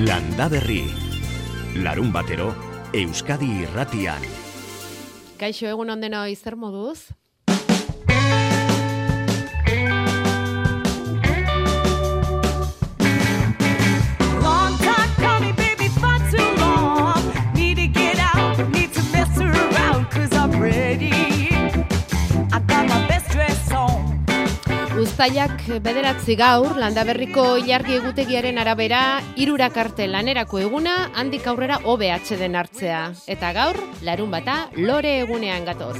Landa Berri. Larun batero, Euskadi irratian. Kaixo egun ondeno zer moduz? Uztaiak bederatzi gaur, landaberriko ilargi egutegiaren arabera, irurak arte lanerako eguna, handik aurrera OBH den hartzea. Eta gaur, larun bata, lore egunean gatoz.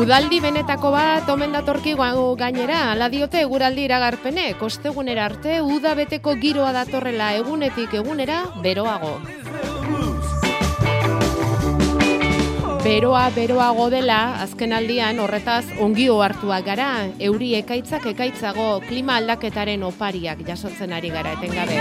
Udaldi benetako bat omen datorki gainera, ala diote eguraldi iragarpene, kostegunera arte, uda beteko giroa datorrela egunetik egunera, beroago. Beroa beroago dela, azken aldian horretaz ongio hartuak gara, euri ekaitzak ekaitzago klima aldaketaren opariak jasotzen ari gara etengabe.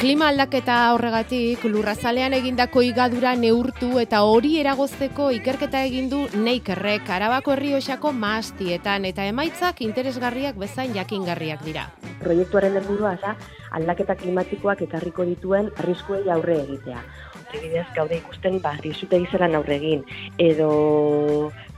Klima aldaketa horregatik lurrazalean egindako igadura neurtu eta hori eragozteko ikerketa egin du Neikerrek Arabako Herrioxako mahastietan eta emaitzak interesgarriak bezain jakingarriak dira. Proiektuaren helburua da aldaketa klimatikoak ekarriko dituen arriskuei aurre egitea. Adibidez, gaude ikusten ba risute gizelan aurre egin edo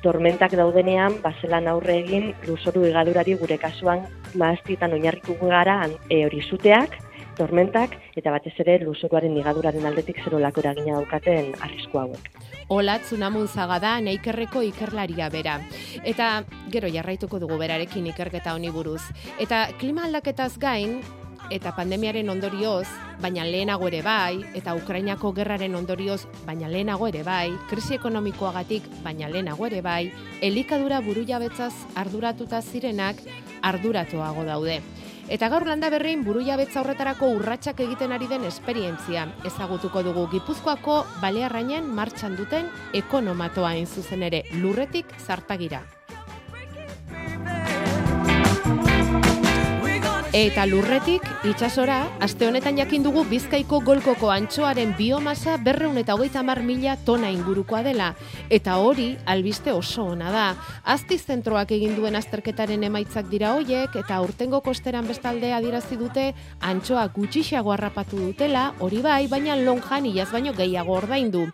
tormentak daudenean bazelan aurre egin lurzoru igadurari gure kasuan mahastietan oinarrituko gara e, hori zuteak, tormentak eta batez ere lurzoruaren igaduraren aldetik zerolako eragina daukaten arrisku hauek. Olatz Unamunzaga da Neikerreko ikerlaria bera. Eta gero jarraituko dugu berarekin ikerketa honi buruz. Eta klima aldaketaz gain, eta pandemiaren ondorioz, baina lehenago ere bai, eta Ukrainako gerraren ondorioz, baina lehenago ere bai, krisi ekonomikoagatik, baina lehenago ere bai, elikadura burujabetzaz arduratuta zirenak arduratuago daude. Eta gaur landa berrein buru jabetza horretarako urratsak egiten ari den esperientzia. Ezagutuko dugu Gipuzkoako balearrainen martxan duten ekonomatoa zuzen ere lurretik zartagira. Eta lurretik itsasora, aste honetan jakin dugu Bizkaiko golkoko antxoaren biomasa berreun eta hogeita hamar mila tona ingurukoa dela. Eta hori, albiste oso ona da. Azti zentroak egin duen azterketaren emaitzak dira hoiek, eta urtengo kosteran bestalde adirazi dute antxoa gutxixago harrapatu dutela, hori bai, baina lonjan iaz baino gehiago ordaindu.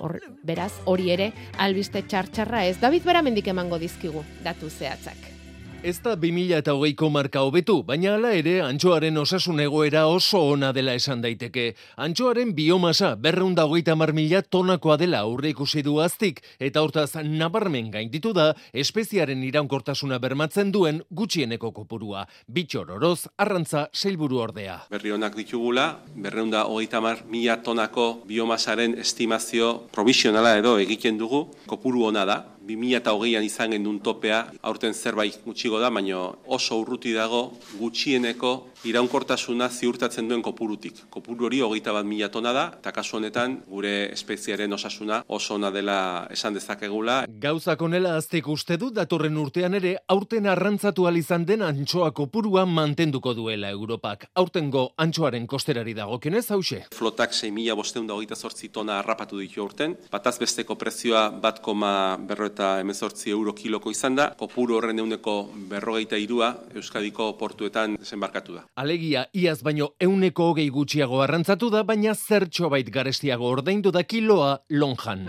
Hor, beraz, hori ere, albiste txartxarra ez. David Beramendik emango dizkigu, datu zehatzak. Ez da 2000 eta hogeiko marka hobetu, baina hala ere antxoaren osasun egoera oso ona dela esan daiteke. Antxoaren biomasa berreunda hogeita mar mila tonakoa dela aurre ikusi du aztik, eta hortaz nabarmen gainditu da espeziaren iraunkortasuna bermatzen duen gutxieneko kopurua. Bitxor oroz, arrantza seilburu ordea. berri onak ditugula, berreunda hogeita mar mila tonako biomasaren estimazio provisionala edo egiten dugu, kopuru ona da, 2008an izan gendun topea, aurten zerbait gutxigo da, baina oso urruti dago gutxieneko iraunkortasuna ziurtatzen duen kopurutik. Kopuru hori hogeita bat mila tona da, eta kasu honetan gure espeziaren osasuna oso ona dela esan dezakegula, Gauzak onela aztek uste du datorren urtean ere aurten arrantzatu izan den antxoa kopurua mantenduko duela Europak. Aurtengo antxoaren kosterari dagokionez hause. flotak 6.000 bosteunda hogeita zortzi tona harrapatu ditu aurten. Bataz besteko prezioa bat koma berro eta emezortzi euro kiloko izan da. Kopuru horren euneko berrogeita irua Euskadiko portuetan desembarkatu da. Alegia, iaz baino euneko hogei gutxiago arrantzatu da, baina zertxo bait garestiago ordaindu da kiloa lonjan.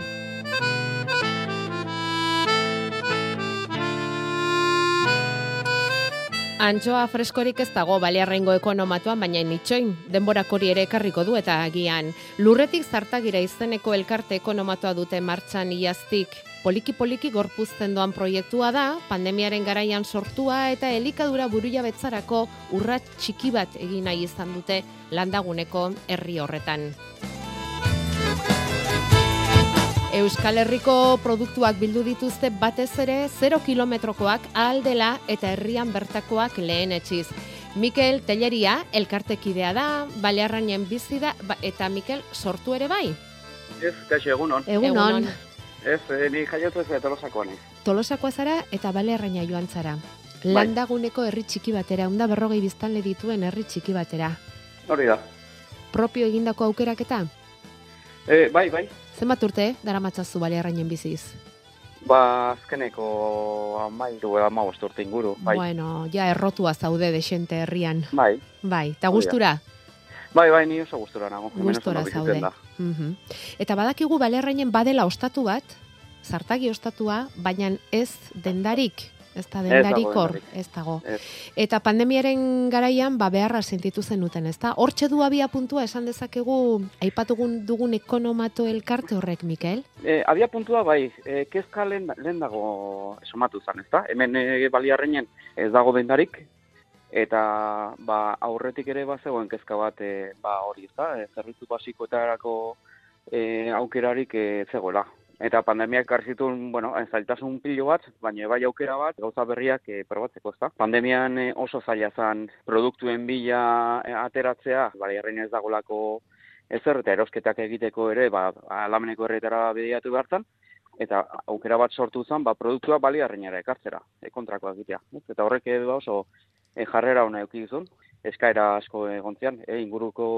Antxoa freskorik ez dago balearrengo ekonomatuan, baina nitxoin, denborak hori ere ekarriko du eta agian. Lurretik zartagira izeneko elkarte ekonomatua dute martxan iaztik. Poliki-poliki gorpuzten doan proiektua da, pandemiaren garaian sortua eta elikadura buruia betzarako urrat txiki bat egin nahi izan dute landaguneko herri horretan. Euskal Herriko produktuak bildu dituzte batez ere 0 kilometrokoak aldela eta herrian bertakoak lehen etxiz. Mikel Telleria elkartekidea da, balearrainen bizi da ba- eta Mikel sortu ere bai. Ez, kaixo, egunon. Egunon. Ez, eh, ni jaiotu ez tolosakoa ni. Tolosakoa zara eta balearraina joan zara. Bai. Landaguneko herri txiki batera, unda berrogei biztanle dituen herri txiki batera. Hori da. Propio egindako aukeraketa? E, bai, bai. Zenbat urte dara matzazu balearrainen biziz? Ba, azkeneko amairu amabost urte inguru. Bai, Bueno, ja errotua zaude desente herrian. bai, Bai, eta gustura? bai, bai, ni oso gustura nago. Bizitzen zaude. da. Mhm. Eta badakigu balerrainen badela ostatu bat, zartagi ostatua, baina ez dendarik. Ez da dendarik hor, ez dago. Ez. Eta pandemiaren garaian, ba, beharra sentitu zenuten, ez da? Hortxe du abia puntua esan dezakegu, aipatugun dugun ekonomato elkarte horrek, Mikel? E, abia puntua bai, e, kezka lehen, lehen dago somatu zan, ezta? Hemen e, baliarreinen ez dago dendarik, eta ba, aurretik ere bazegoen kezka bat e, ba, hori, ezta? E, zerbitzu basikoetarako e, aukerarik e, zegoela. Eta pandemiak garzitun, bueno, zailtasun pilo bat, baina bai aukera bat, gauza berriak e, probatzeko, ezta? Pandemian e, oso zaila zan produktuen bila e, ateratzea, baliarrein ez dagolako ezer eta erosketak egiteko ere, ba, alameneko herretara bideatu behartzen, eta aukera bat sortu zen, ba, produktua baliarreinara ekartzera, e, kontrakoa egitea. ez? Eta horrek edo oso e, jarrera hona eduki duzun, eskaera asko egontzian, e, inguruko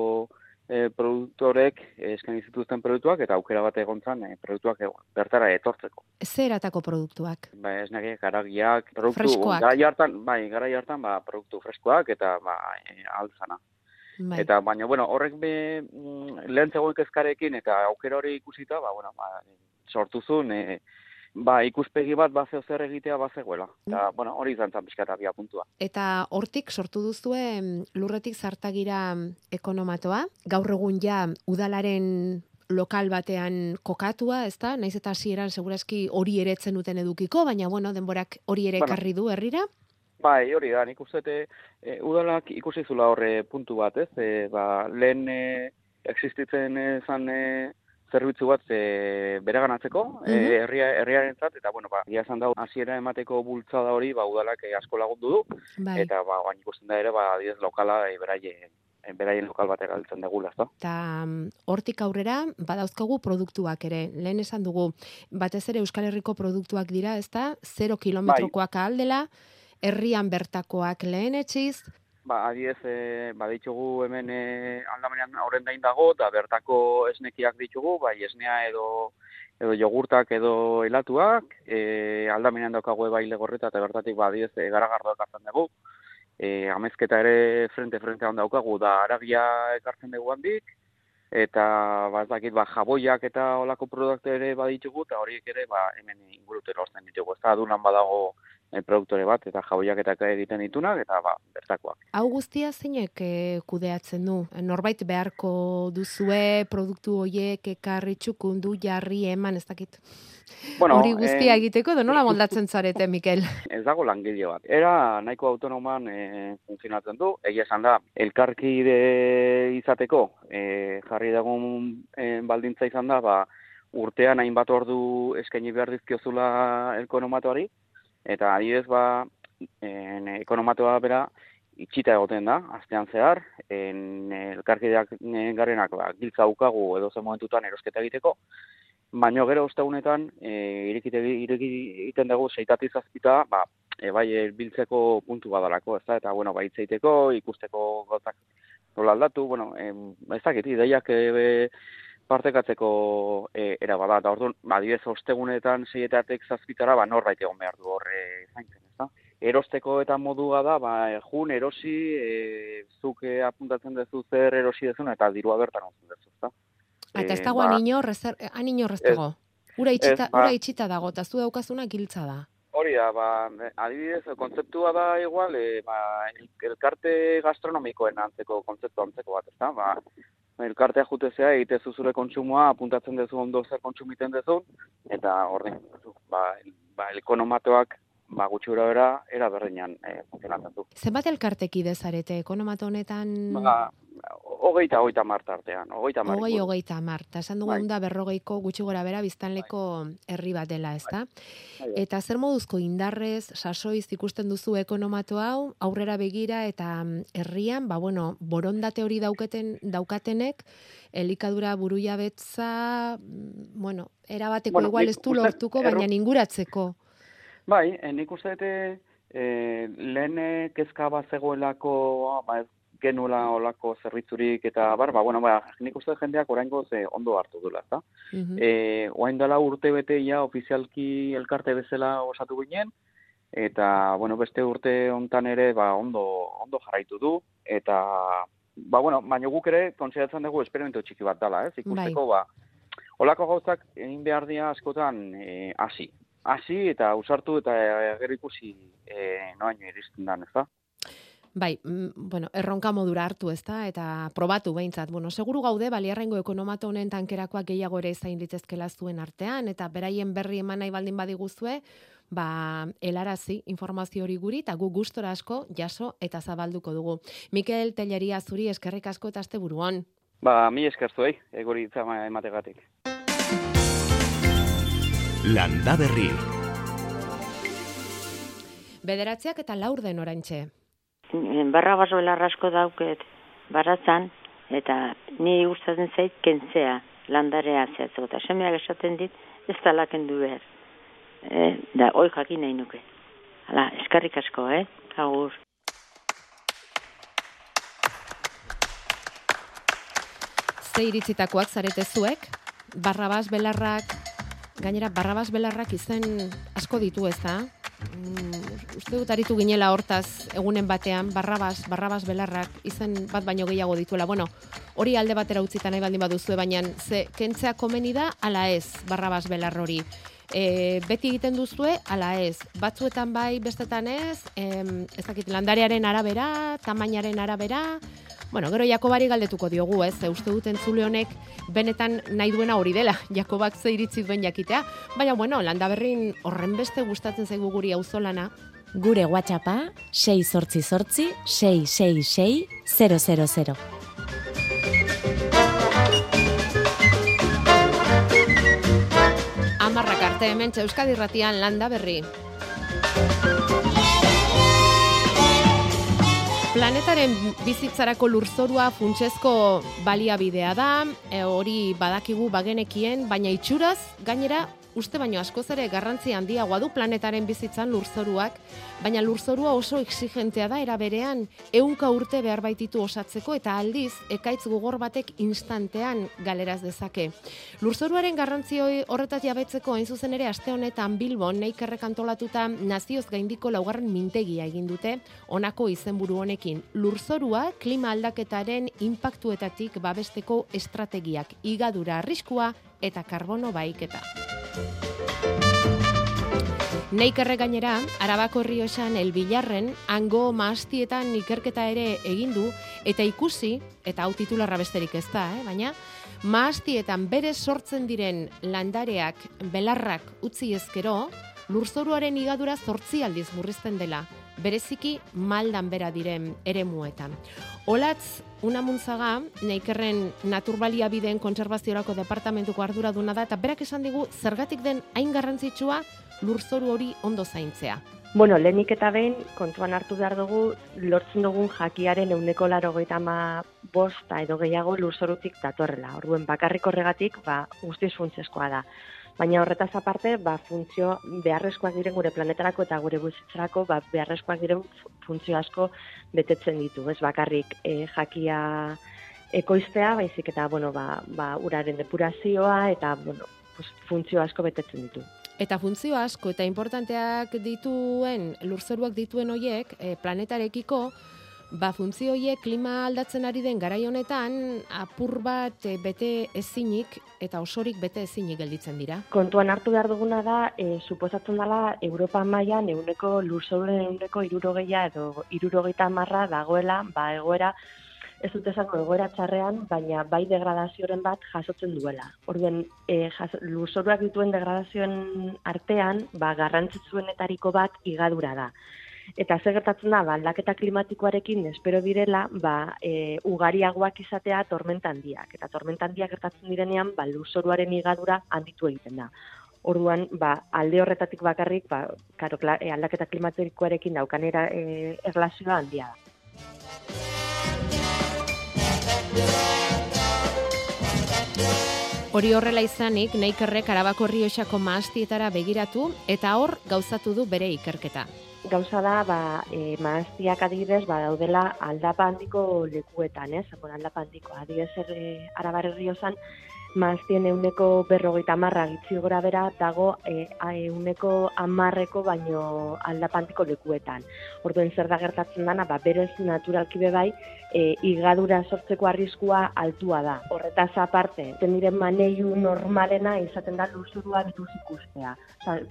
e, produktorek eskaini zituzten produktuak, eta aukera bat egontzan e, produktuak e, bertara etortzeko. Zer eratako produktuak? Ba, esnake, garagiak, produktu, Freskoak. garai hartan, bai, garai hartan, ba, produktu freskoak, eta, ba, e, altzana. Bai. Eta baina bueno, horrek be mm, lehen zegoen kezkarekin eta aukera hori ikusita, ba bueno, ba, sortu zuen e, ba, ikuspegi bat ba zeo zer egitea bazegoela. Eta bueno, hori izan zen abia puntua. Eta hortik sortu duzue mm, lurretik zartagira mm, ekonomatoa, gaur egun ja udalaren lokal batean kokatua, ezta? Naiz eta hasieran segurazki hori ere etzen duten edukiko, baina bueno, denborak hori ere Bueno. ekarri du herrira. Bai, hori da, nik uste e, udalak ikusi zula horre puntu bat, ez? E, ba, lehen e, existitzen zan e, zerbitzu bat e, bereganatzeko, Mhm. e, herria, herriarentzat, eta bueno, ba, ia esan da, hasiera emateko bultzada hori, ba, udalak e, asko lagundu du, Bai. eta ba orain ikusten da ere ba adibidez lokala e, beraien beraien lokal bat erabiltzen degula, ezta? Eta mm, hortik aurrera badauzkagu produktuak ere. Lehen esan dugu, batez ere Euskal Herriko produktuak dira, ezta? 0 kilometrokoak aldela, herrian bertakoak lehen etxiz, Ba adibidez e, baditugu hemen e, aldamenean horrendain dago eta bertako esnekiak ditugu, bai esnea edo edo jogurtak edo helatuak, e, aldamenean daukagu bai legorreta eta bertatik ba adibidez e, ekartzen dugu. E, amezketa ere frente frente hon daukagu da aragia ekartzen dugu handik eta ba ez dakit ba jaboiak eta olako produktu ere baditugu eta horiek ere ba hemen ingurutera hortzen ditugu. Ez da adunan badago e, produktore bat eta jaboiak eta egiten ditunak eta ba bertakoak. Hau guztia zeinek eh, kudeatzen du? Norbait beharko duzue produktu hoiek ekarri txukundu jarri eman, ez dakit. Bueno, Hori guztia eh, egiteko edo nola moldatzen zarete, Mikel? ez dago langile bat. Era nahiko autonoman e, funtzionatzen du. Egia esan da, elkarkide izateko e, jarri dagun e, baldintza izan da, ba, urtean hainbat ordu eskaini behar dizkiozula ekonomatoari, eta adibidez ba, en, ekonomatoa bera itxita egoten da, astean zehar, en, elkarkideak garenak ba, giltza ukagu edo zen momentutan erosketa egiteko, baino gero ostegunetan e, irekite ireki egiten dugu seitati zazpita, ba, e, bai biltzeko puntu badalako, ez da, eta bueno, bai itzeiteko, ikusteko gauzak nola aldatu, bueno, e, ez dakit, ideiak e, partekatzeko e, era bada, eta orduan, ba, ostegunetan seietatek zazpitara, ba, norbait egon behar du da? Erosteko eta modua da, ba, e, jun, erosi, e, zuk e, apuntatzen duzu zer erosi dezun, eta dirua bertan ontzen duzu, ez da? Eta ez Eh, dago ba, rezer, anino dago. Ura itxita, ez, ba- ura itxita dago, eta zu daukazuna giltza da. Hori da, ba, adibidez, kontzeptua da igual, e, ba, el- elkarte gastronomikoen antzeko kontzeptu antzeko bat, ezta? Ba, elkartea jutezea egitezu zure kontsumoa, apuntatzen duzu ondo zer kontsumiten duzun, eta ordin, ba, ba, ekonomatoak ba, gutxi gora bera, era berdinean e, funtzionatzen du. Zenbat elkarteki dezarete, ekonomato honetan... Ba, hogeita, hogeita marta artean, hogeita mar. Hogei, hogeita mar. Ta esan dugu Bai. da berrogeiko gutxi gora bera biztanleko herri bat dela, ezta? Bai, bai. Eta zer moduzko indarrez, sasoiz ikusten duzu ekonomato hau, aurrera begira eta mm, herrian, ba bueno, borondate hori dauketen daukatenek elikadura burujabetza, mm, bueno, erabateko Bueno, igual ez du lortuko, baina inguratzeko. Bai, e, nik uste dute e, lehen e, kezka bat zegoelako, ba, ez, genuela olako zerbitzurik eta bar, ba, bueno, ba, nik uste jendeak oraingoz eh, ondo hartu dula, ezta? Mhm. E, oain dela urte bete ja ofizialki elkarte bezala osatu ginen, eta, bueno, beste urte hontan ere, ba, ondo, ondo jarraitu du, eta, ba, bueno, baina guk ere, konsideratzen dugu esperimento txiki bat dela, ez? Ikusteko, ba, olako gauzak egin behar dira askotan e, hasi. Eta usartu eta e, gero ikusi e, noaino iristen dan, ez? Bai, mm, bueno, erronka modura hartu ezta eta probatu behintzat. Bueno, seguru gaude baliarrengo ekonomata honen tankerakoak gehiago ere zain litezkela zuen artean eta beraien berri eman nahi baldin badiguzue, ba, helarazi informazio hori guri eta gu gustora asko jaso eta zabalduko dugu. Mikel Telleria zuri eskerrik asko eta asteburuan. Ba, mi esker zuei, egori hitza emategatik. Landa Berri. Bederatziak eta laur den oraintxe. barra baso belarrasko dauket baratzan, eta ni gustatzen zait kentzea landarea zehatzeko. Eta semeak esaten dit, ez da kendu behar. E, da, hoi jakin nahi nuke. Hala, eskarrik asko, eh? Agur. Ze iritzitakoak zarete zuek, barrabas belarrak, gainera barrabas belarrak izen asko ditu ez da? Mm, uste dut aritu ginela hortaz egunen batean, barrabas, barrabas belarrak izen bat baino gehiago dituela. Bueno, hori alde batera utzita nahi baldin baduzue, baina ze kentzea komeni da, ala ez, barrabas belar hori. E, beti egiten duzue, ala ez. Batzuetan bai, bestetan ez, em, ez dakit, landarearen arabera, tamainaren arabera, Bueno, gero Jakobari galdetuko diogu, ez? Ze uste dut entzule honek benetan nahi duena hori dela. Jakobak ze iritzi duen jakitea. Baina, bueno, landa berrin horren beste gustatzen zaigu guri auzolana. Gure WhatsAppa 6 sortzi sortzi 666 000. Amarrak arte hemen Euskadi Ratian landa berri. Planetaren bizitzarako lurzorua funtsezko baliabidea da, e, hori badakigu bagenekien, baina itxuraz gainera uste baino askoz ere garrantzi handiagoa du planetaren bizitzan lurzoruak, baina lurzorua oso exigentea da era berean ehunka urte behar baititu osatzeko eta aldiz ekaitz gogor batek instantean galeraz dezake. Lurzoruaren garrantzi horretaz jabetzeko hain zuzen ere aste honetan Bilbon neikerrek antolatuta nazioz gaindiko laugarren mintegia egin dute honako izenburu honekin. Lurzorua klima aldaketaren inpaktuetatik babesteko estrategiak igadura arriskua eta karbono baiketa. Neikerre gainera, Arabako Rioxan elbilarren, hango maastietan ikerketa ere egin du, eta ikusi, eta hau titularra besterik ez da, eh? baina, maastietan bere sortzen diren landareak, belarrak utzi ezkero, lurzoruaren igadura zortzi aldiz murrizten dela, bereziki maldan bera diren eremuetan. Olatz, una muntzaga, neikerren naturbalia bideen kontserbaziorako departamentuko arduraduna da, eta berak esan digu, zergatik den hain garrantzitsua lurzoru hori ondo zaintzea. Bueno, lehenik eta behin, kontuan hartu behar dugu, lortzen dugun jakiaren euneko laro ma bosta edo gehiago lurzorutik datorrela. Orduen bakarrik horregatik, ba, guztiz funtsezkoa da. Baina horretaz aparte, ba, funtzio beharrezkoak diren gure planetarako eta gure bizitzarako ba, beharrezkoak diren funtzio asko betetzen ditu. Ez bakarrik e, jakia ekoiztea, baizik eta bueno, ba, ba, uraren depurazioa eta bueno, pues, funtzio asko betetzen ditu. Eta funtzio asko eta importanteak dituen, lurzoruak dituen hoiek, e, planetarekiko, ba funtzio hoiek klima aldatzen ari den garai honetan apur bat e, bete ezinik eta osorik bete ezinik gelditzen dira. Kontuan hartu behar duguna da, e, suposatzen dela Europa mailan euneko lurzoruren euneko irurogeia edo irurogeita marra dagoela, ba egoera ez dut esango egoera txarrean, baina bai degradazioren bat jasotzen duela. Orduan, e, jas, lurzoruak dituen degradazioen artean, ba, garrantzitsuenetariko bat igadura da. Eta ze gertatzen da, ba, aldaketa klimatikoarekin espero direla, ba, e, ugariagoak izatea tormenta handiak. Eta tormenta handiak gertatzen direnean, ba, lurzoruaren igadura handitu egiten da. Orduan, ba, alde horretatik bakarrik, ba, karo, e, aldaketa klimatikoarekin daukanera e, erlazioa handia da. Hori horrela izanik, Neikerrek Arabako Rioxako maastietara begiratu eta hor gauzatu du bere ikerketa. Gauza da, ba, e, maaztiak adibidez, ba, daudela aldapa handiko lekuetan, ez? Bon, aldapa handiko, adibidez, er, e, arabar herriozan, maaztien euneko berrogeita marra gitzi gora bera, dago e, euneko amarreko baino aldapantiko lekuetan. Orduen zer da gertatzen dana, ba, berez naturalki bai, e, igadura sortzeko arriskua altua da. Horretaz aparte, zen diren maneiu normalena izaten da luzurua bituz ikustea.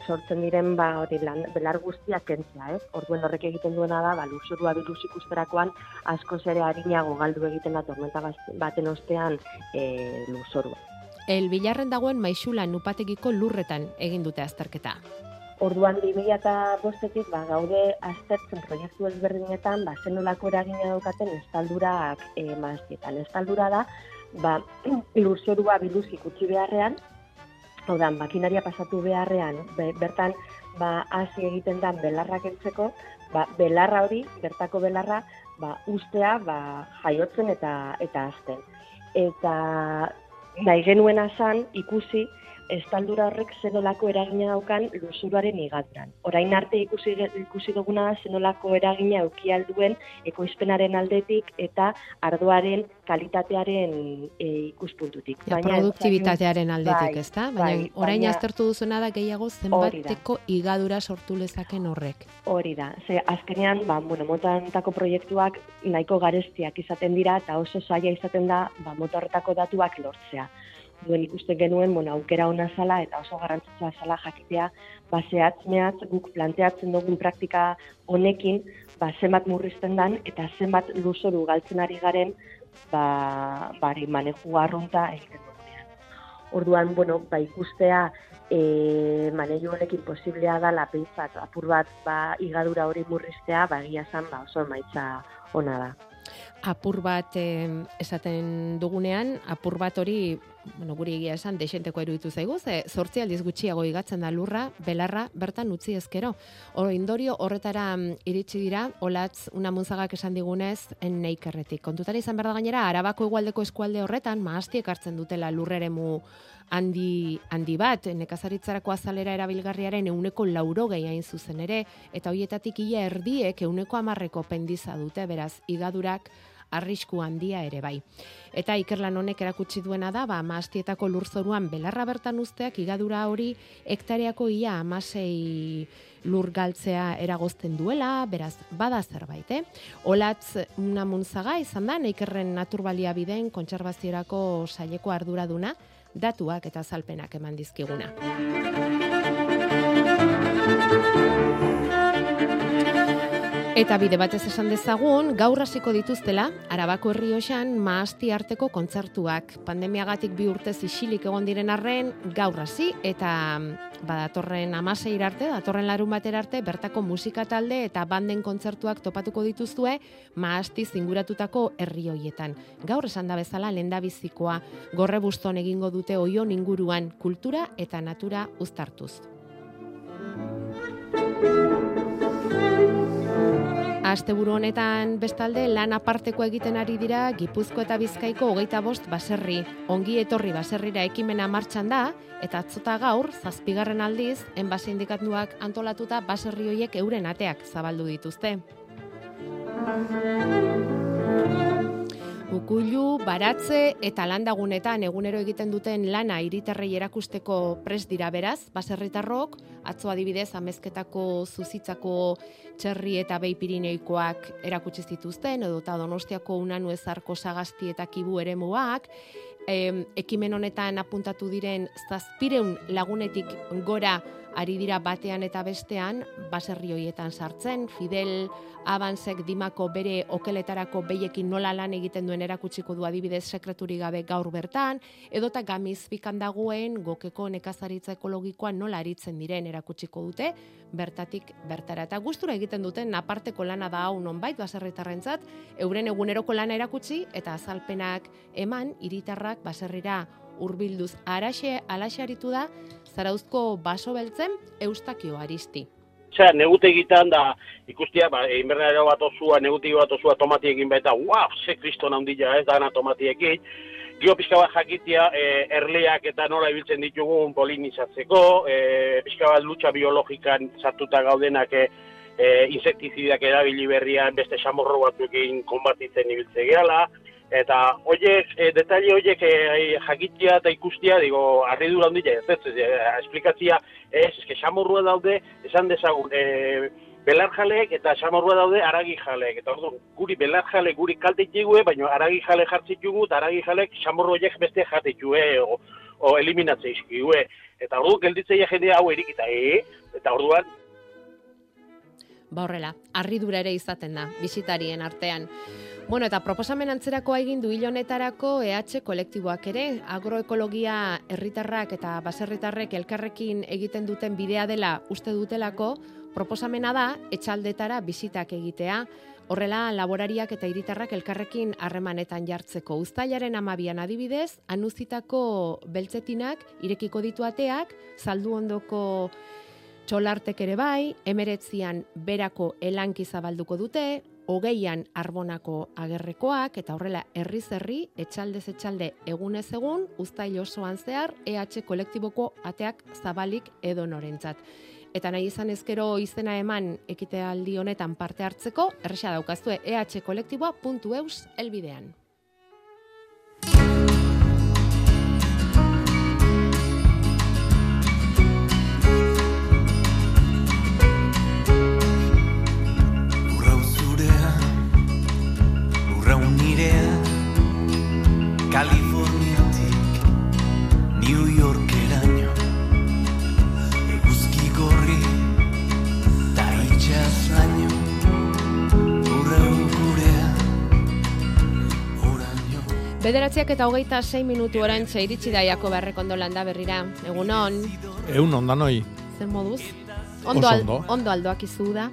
Sortzen diren ba, hori, lan, belar guztiak kentzea, ez? Orduen horrek egiten duena da, ba, luzurua bituz ikusterakoan asko zere harinago galdu egiten da tormenta baten ostean e, luzurua. El Bilarren dagoen maixula nupategiko lurretan egin dute azterketa. Orduan 2005etik ba gaude aztertzen proiektu ezberdinetan ba zenolako eragina daukaten estaldurak eh maaztietan. Estaldura da ba lurzorua biluz ikutsi beharrean, hau da, makinaria pasatu beharrean, be, bertan ba hasi egiten da belarra kentzeko, ba belarra hori, bertako belarra, ba ustea ba jaiotzen eta eta azten. Eta nahi genuen asan ikusi estaldura horrek zenolako eragina daukan luzuruaren igaduran. Orain arte ikusi ikusi duguna da zenolako eragina euki alduen ekoizpenaren aldetik eta ardoaren kalitatearen e, ikuspuntutik. Ja, produktibitatearen aldetik, bai, ezta? Baina bai, orain aztertu duzuna da gehiago zenbateko igadura sortu lezaken horrek. Hori da. Ze azkenean, ba, bueno, motantako proiektuak nahiko garestiak izaten dira eta oso zaila izaten da ba, motorretako datuak lortzea duen ikusten genuen, bueno, aukera ona zala eta oso garrantzitsua zala jakitea, ba zehatz guk planteatzen dugun praktika honekin, ba zenbat murrizten dan eta zenbat luzoru galtzen ari garen, ba bari maneju arrunta egiten dugunean. Orduan, bueno, ba ikustea e, maneju honekin posiblea da la apur bat ba igadura hori murriztea, ba egia san ba oso emaitza ona da apur bat eh, esaten dugunean, apur bat hori, bueno, guri egia esan, desenteko eruditu zaigu, ze zortzi aldiz gutxiago igatzen da lurra, belarra, bertan utzi ezkero. Oro, indorio horretara mm, iritsi dira, olatz una munzagak esan digunez, neikerretik. Kontutan izan berda gainera, arabako igualdeko eskualde horretan, maastiek hartzen dutela lurreremu handi, handi bat, nekazaritzarako azalera erabilgarriaren euneko lauro hain zuzen ere, eta hoietatik ia erdiek euneko amarreko pendiza dute, beraz, igadurak arrisku handia ere bai. Eta ikerlan honek erakutsi duena da, ba, maastietako lurzoruan belarra bertan usteak igadura hori hektareako ia amasei lur galtzea eragozten duela, beraz, bada zerbait, eh? Olatz namuntzaga izan da, neikerren naturbalia biden kontserbaziorako saileko arduraduna, datuak eta zalpenak eman dizkiguna. Eta bide batez esan dezagun, gaur hasiko dituztela, Arabako herri maasti arteko kontzertuak. Pandemiagatik bi urtez isilik egon diren arren, gaur hasi eta mm, badatorren amasei arte, datorren larun batera arte, bertako musika talde eta banden kontzertuak topatuko dituzue maasti zinguratutako herri hoietan. Gaur esan da bezala lenda bizikoa, gorre buston egingo dute oion inguruan kultura eta natura uztartuz. Asteburu honetan bestalde lan aparteko egiten ari dira Gipuzko eta Bizkaiko hogeita bost baserri. Ongi etorri baserrira ekimena martxan da, eta atzota gaur, zazpigarren aldiz, enba sindikatuak antolatuta baserri hoiek euren ateak zabaldu dituzte. Ukuilu, baratze eta landagunetan egunero egiten duten lana hiritarrei erakusteko pres dira beraz, baserritarrok, atzo adibidez amezketako zuzitzako txerri eta behi pirineikoak erakutsi zituzten, edo eta donostiako unanu ezarko sagasti eta kibu ere muak, ekimen honetan apuntatu diren zazpireun lagunetik gora ari dira batean eta bestean, baserri hoietan sartzen, Fidel Abansek dimako bere okeletarako beiekin nola lan egiten duen erakutsiko du adibidez sekreturi gabe gaur bertan, edota gamiz bikan dagoen gokeko nekazaritza ekologikoa nola aritzen diren erakutsiko dute, bertatik bertara. Eta gustura egiten duten aparteko lana da hau nonbait baserritarrentzat, euren eguneroko lana erakutsi eta azalpenak eman hiritarrak baserrira urbilduz araxe alaxe da Zarauzko baso beltzen Eustakio Aristi. Osea, negute egiten da ikustia, ba, inbernero bat osua, negutiko bat osua tomatiekin baita, wow, ze kriston handia ez da tomatiekin. Gio pixka bat jakitia, e, erleak eta nola ibiltzen ditugun polinizatzeko, e, pixka bat lucha biologikan sartuta gaudenak e, e, insektizidak erabili berrian beste xamorro batzuekin konbatitzen ibiltze gehala, eta hoiek, e, detaile hoiek e, jakitia eta ikustia, digo, arridura handia, ez ez, ez, esplikatzia, ez, eske xamorrua daude, esan dezagun, e, belarjaleek eta xamorrua daude aragi jaleek. Eta orduan, guri belarjale guri kalte itxigue, baina aragi jale jartzitugu, eta aragi jalek xamorru horiek beste jatitue, o, o eliminatze izkigue. Eta orduan, gelditzea jendea hau erikita, e? Eta orduan, Ba horrela, harridura ere izaten da, bisitarien artean. Bueno, eta proposamen antzerako egin du honetarako EH kolektiboak ere, agroekologia herritarrak eta baserritarrek elkarrekin egiten duten bidea dela uste dutelako, proposamena da etxaldetara bisitak egitea, Horrela, laborariak eta hiritarrak elkarrekin harremanetan jartzeko. Uztailaren amabian adibidez, anuzitako beltzetinak irekiko ditu ateak, saldu ondoko txolartek ere bai, emeretzian berako elanki zabalduko dute, hogeian arbonako agerrekoak, eta horrela herriz herri, etxaldez etxalde egunez egun, uztail osoan zehar, EH kolektiboko ateak zabalik edo norentzat. Eta nahi izan ezkero izena eman ekitealdi honetan parte hartzeko, erresa daukazue ehkolektiboa.eus elbidean. Bederatziak eta hogeita sei minutu orantxe iritsi da jako berrekondo landa berrira. Egunon, Egun ondanoi. zer moduz? Ondo, al, ondo. ondo aldoak izu da.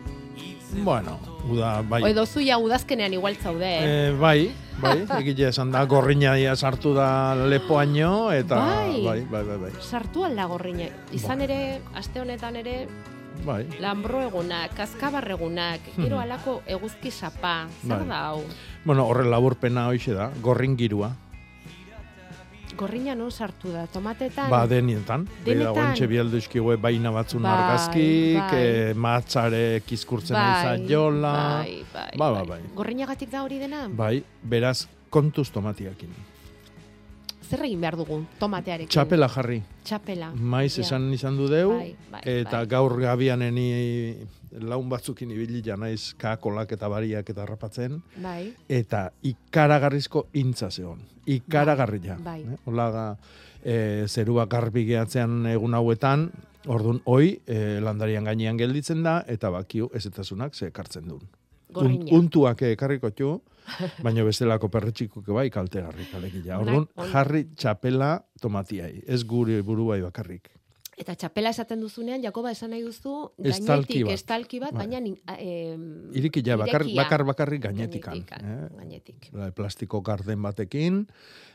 Bueno, uda, bai. O edo zuia udazkenean igual zaude. eh? Eh, bai, bai, egile esan da, gorrina ia sartu da lepoaino, eta Bai. bai, bai, bai, bai. Sartu alda gorrine. Izan ere, aste honetan ere, bai. lambro egunak, kaskabarregunak, gero Mhm. alako eguzki sapa. Zer Bai. da hau? Bueno, horre laburpena hoxe da, gorrin girua. Gorrina non sartu da? Tomatetan? Ba, denietan. Denetan? Denetan. Ontxe bialduizkigue baina batzun Bai, argazkik, bai. eh, matzare kizkurtzen Bai, jola. bai, bai, ba, ba, bai. Gorrinagatik da hori dena? Bai, beraz, kontuz tomatiakin. Zer egin behar dugu tomatearekin? Txapela jarri. Txapela. Maiz Ja. esan izan du deu, Bai, bai, eta bai. gaur gabianeni laun batzukin ibili naiz kakolak eta bariak eta rapatzen, Bai. eta ikaragarrizko intza zeon. Ikaragarria. Bai. Eh? Olaga, e, zerua garbi gehatzean egun hauetan, Ordun hoi, e, landarian gainean gelditzen da, eta bakiu ezetasunak ze ekartzen duen. Gorrina. untuak ekarriko txu, baina bestelako perretxikuk bai kaltegarri kalekila. Orduan, jarri txapela tomatiai, ez gure buruai bakarrik. Eta txapela esaten duzunean, Jakoba esan nahi duzu, Estalki gainetik bat. estalki bat, Bai. baina nin- a- em, Irikia, bakar, bakar bakarrik gainetikan. Gainetikan, eh? gainetik. Bai, plastiko garden batekin,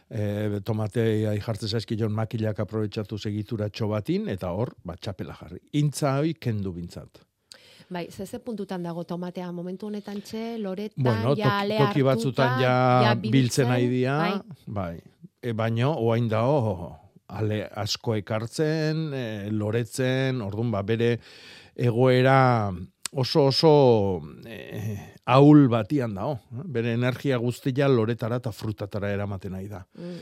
e, tomatea jartzen zaizkion makilak aprobetsatu segituratxo batin, eta hor, bat txapela jarri. Intza hoi kendu bintzat. Bai, ze ze puntutan dago tomatea momentu honetan txe, loretan, Bueno, ja toki, toki batzutan ja, ja biltzen nahi dira, bai. bai. E, baino, oain dao, ale asko ekartzen, e, loretzen, orduan, ba, bere egoera oso oso e, ahul batian dao. eh? Bere energia guztia loretara eta frutatara eramaten nahi da. Mm.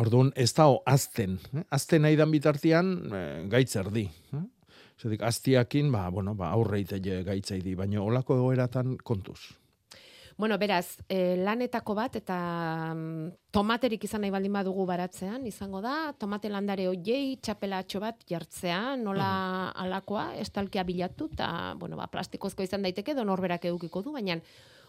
Orduan, ez dao azten. Eh? Azten nahi dan bitartian, e, gaitzer di. Zedik, aztiakin, ba, bueno, ba, aurreite gaitzai di, baina olako egoeratan kontuz. Bueno, beraz, eh, lanetako bat eta mm, tomaterik izan nahi baldin badugu baratzean, izango da, tomate landare hoiei txapelatxo bat jartzea, nola alakoa, estalkia bilatu, eta, bueno, ba, plastikozko izan daiteke, edo norberak edukiko du, baina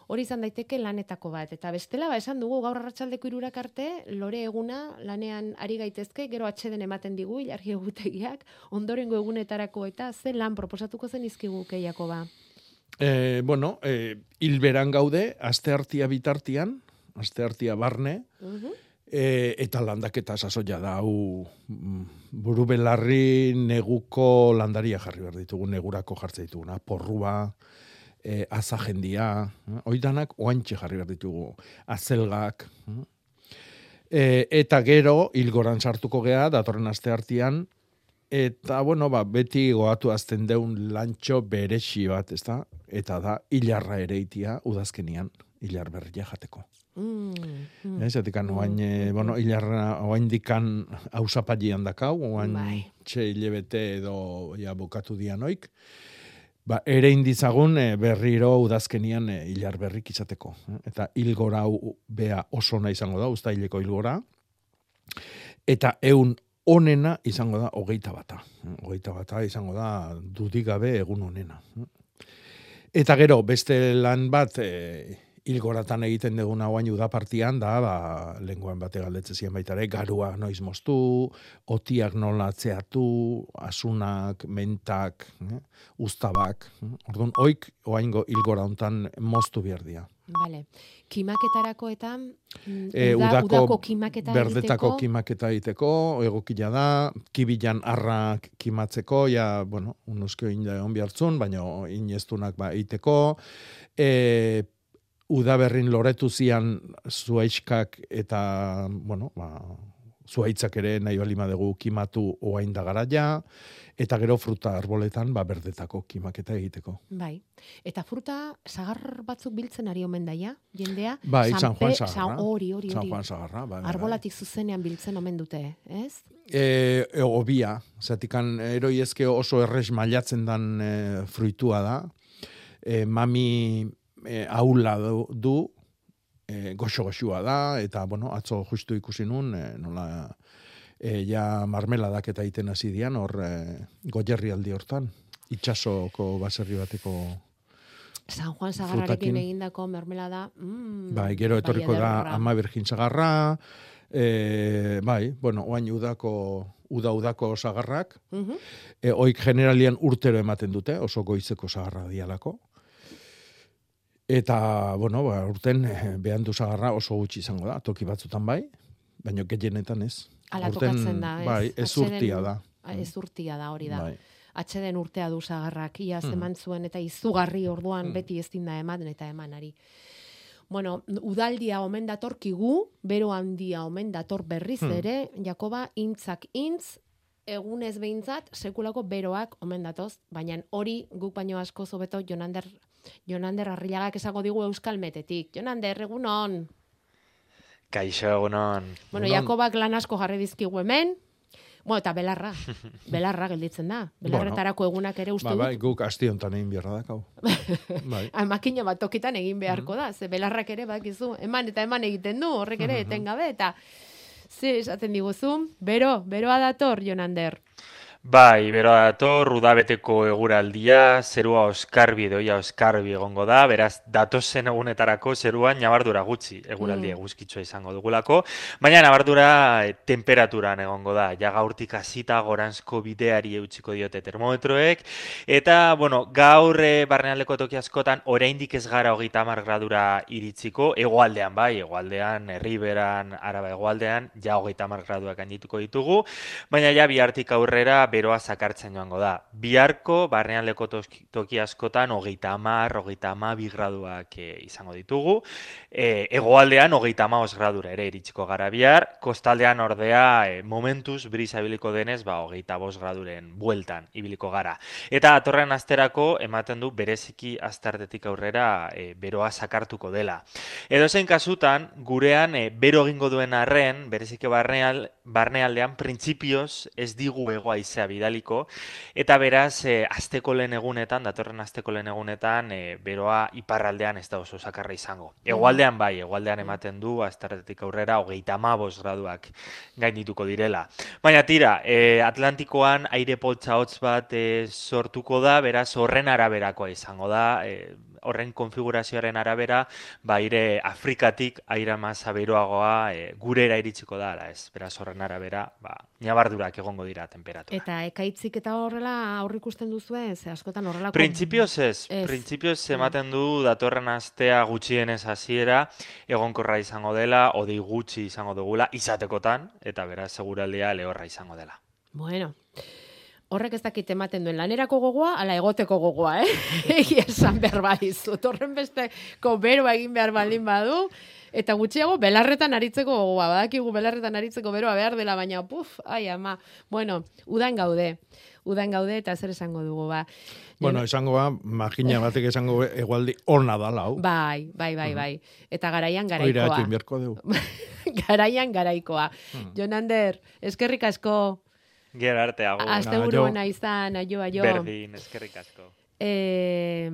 hori izan daiteke lanetako bat. Eta bestela, ba, esan dugu gaur arratsaldeko irurak arte, lore eguna lanean ari gaitezke, gero atxeden ematen digu, ilargi egutegiak, ondorengo egunetarako eta ze lan proposatuko zen izkigu keiako ba. E, bueno, e, hilberan gaude, aste hartia bitartian, aste hartia barne, Mhm. e, eta landaketa sasoia da, hau mm, buru belarri neguko landaria jarri behar ditugu, negurako jartze dituguna, porrua, e, azajendia, eh, oidanak oantxe jarri behar ditugu, azelgak, eh. e, eta gero, hilgoran sartuko gea, datorren aste hartian, Eta, bueno, ba, beti goatu azten deun lantxo berexi bat, ezta? eta da hilarra ere itia udazkenian hilar berria jateko. Mm, mm. Ez, etik oain, eh, bueno, hilarra, oain dikan hausapalian dakau, oain Bai. txe hilebete edo ja bukatu dianoik. Ba, ere indizagun eh, berriro udazkenian eh, hilar berrik izateko. eh. Eta hilgora bea oso na izango da, usta hileko hilgora. Eta eun onena izango da hogeita bata. Hogeita bata izango da dudigabe egun onena. Eta gero, beste lan bat, e, hilgoratan egiten duguna guain udapartian, da, ba, lenguan bate galdetze ziren baita ere, garua noiz moztu, otiak nola atzeatu, asunak, mentak, eh, ustabak. eh. Orduan, oik, oaingo hilgora hontan moztu behar dira. Vale. Kimaketarako eta mm, E, uda- udako, udako kimaketa berdetako egiteko, kimaketa egiteko, egokila da, kibilan arrak kimatzeko, ja, bueno, unoskio inda egon bihartzun, baina ineztunak ba egiteko, e, udaberrin loretu zian zuaiskak eta, bueno, ba, zuaitzak ere nahi balima dugu kimatu oain da garaia, eta gero fruta arboletan ba berdetako kimaketa egiteko. Bai. Eta fruta sagar batzuk biltzen ari omen daia, jendea? Bai, San Juan Sagarra. Hori, hori, San. Juan Sagarra, bai, bai, bai. Arbolatik zuzenean biltzen omen dute, ez? E, e, obia, zatikan eroi ezke oso erres mailatzen dan e, fruitua da. E, mami e, aula du, du e, goxo-goxua da, eta, bueno, atzo justu ikusi nun, e, nola, e, ja marmeladak eta egiten hasi dian, hor e, goierri aldi hortan, itxasoko baserri bateko San Juan Sagarrarekin egindako mermelada. Mm, Bai, gero etorriko da ama birgin sagarra, e, bai, bueno, oain udako, uda udako sagarrak, Mhm. e, oik generalian urtero ematen dute, oso goizeko sagarra dialako. Eta, bueno, ba, urten eh, behan du sagarra oso gutxi izango da, toki batzutan bai, baina gehienetan ez. Ala Aurten, tokatzen da, ez? Bai, ez urtia da. Ez urtia da, hori da. Bai. Atxeden urtea du sagarrak, iaz Mhm. eman zuen eta izugarri orduan Mhm. beti ez da eman eta emanari. Bueno, udaldia omen datorkigu, bero handia omen dator berriz Hmm. ere, Jakoba, intzak intz, egunez behintzat, sekulako beroak omen datoz, baina hori guk baino asko zobeto Jonander, Jonander Arrilagak esago digu Euskal Metetik. Jonander, egunon! Kaixo egunon. Bueno, Jakobak lan asko jarri dizkigu hemen, Bueno, eta belarra. Belarra gelditzen da. Belarretarako egunak ere uste Ba, bai, dut. guk asti hontan egin beharra dakau. bai. Ah, makina bat tokitan egin beharko da, ze belarrak ere bakizu, eman eta eman egiten du, horrek ere etengabe, eta ze esaten diguzu, bero, beroa dator, Jonander. Bai, bero dator, udabeteko eguraldia, zerua oskarbi doia oskarbi egongo da, beraz, datozen egunetarako zeruan nabardura gutxi eguraldi Mm. eguzkitsua izango dugulako, baina nabardura eh, temperaturan egongo da, ja gaurtik hasita goranzko bideari eutsiko diote termometroek, eta, bueno, gaur eh, barnealdeko toki askotan oraindik ez gara hogeita hamar gradura iritsiko, hegoaldean bai, hegoaldean, herriberan, araba hegoaldean, ja hogeita hamar graduak gaindituko ditugu, baina ja bihartik aurrera beroa zakartzen joango da. Biharko barnealdeko toski- toki askotan hogeita hamar, hogeita hamabi graduak eh, izango ditugu. E, hegoaldean hogeita hamabost gradura ere iritsiko gara bihar. Kostaldean ordea e, momentuz brisa ibiliko denez, ba, hogeita bost graduren bueltan ibiliko gara. Eta atorren asterako ematen du bereziki astartetik aurrera e, beroa zakartuko dela. Edozein kasutan, gurean e, bero egingo duen arren, bereziki barneal, barnealdean, printzipioz ez digu hego haizea bidaliko, eta beraz, e, asteko lehen egunetan, datorren asteko lehen egunetan, e, beroa iparraldean ez da oso sakarra izango. Hegoaldean bai, hegoaldean ematen du, astartetik aurrera, hogeita amabost graduak gaindituko direla. Baina tira, e, Atlantikoan aire poltsa hotz bat e, sortuko da, beraz horren araberakoa izango da, e, horren konfigurazioaren arabera, ba aire Afrikatik aira masa beroagoa e, gurera iritsiko da, ala ez. Beraz horren arabera, ba ñabardurak egongo dira temperatura. Eta ekaitzik eta horrela aurrikusten duzu ze askotan horrelako... Printzipioz ez, Ez. printzipioz ematen du datorren astea gutxienez hasiera egonkorra izango dela, odei gutxi izango dugula izatekotan eta beraz seguraldia lehorra izango dela. Bueno, horrek ez dakit ematen duen lanerako gogoa, ala egoteko gogoa, eh? Egia esan behar badizut. Horren besteko beroa egin behar baldin badu, eta gutxiago belarretan aritzeko gogoa. Badakigu belarretan aritzeko beroa behar dela, baina puf, ai ama. Bueno, udan gaude. Udan gaude eta zer esango dugu, ba. Bueno, esango ba, makina batek esango egualdi ona da lau. Bai, bai, bai, bai. Eta garaian Oira, garaikoa. dugu. garaian garaikoa. Jon Ander, eskerrik asko. Gero arte, agur. Aste buru ona izan, aio, aio. Berdin, eskerrik asko. Eh,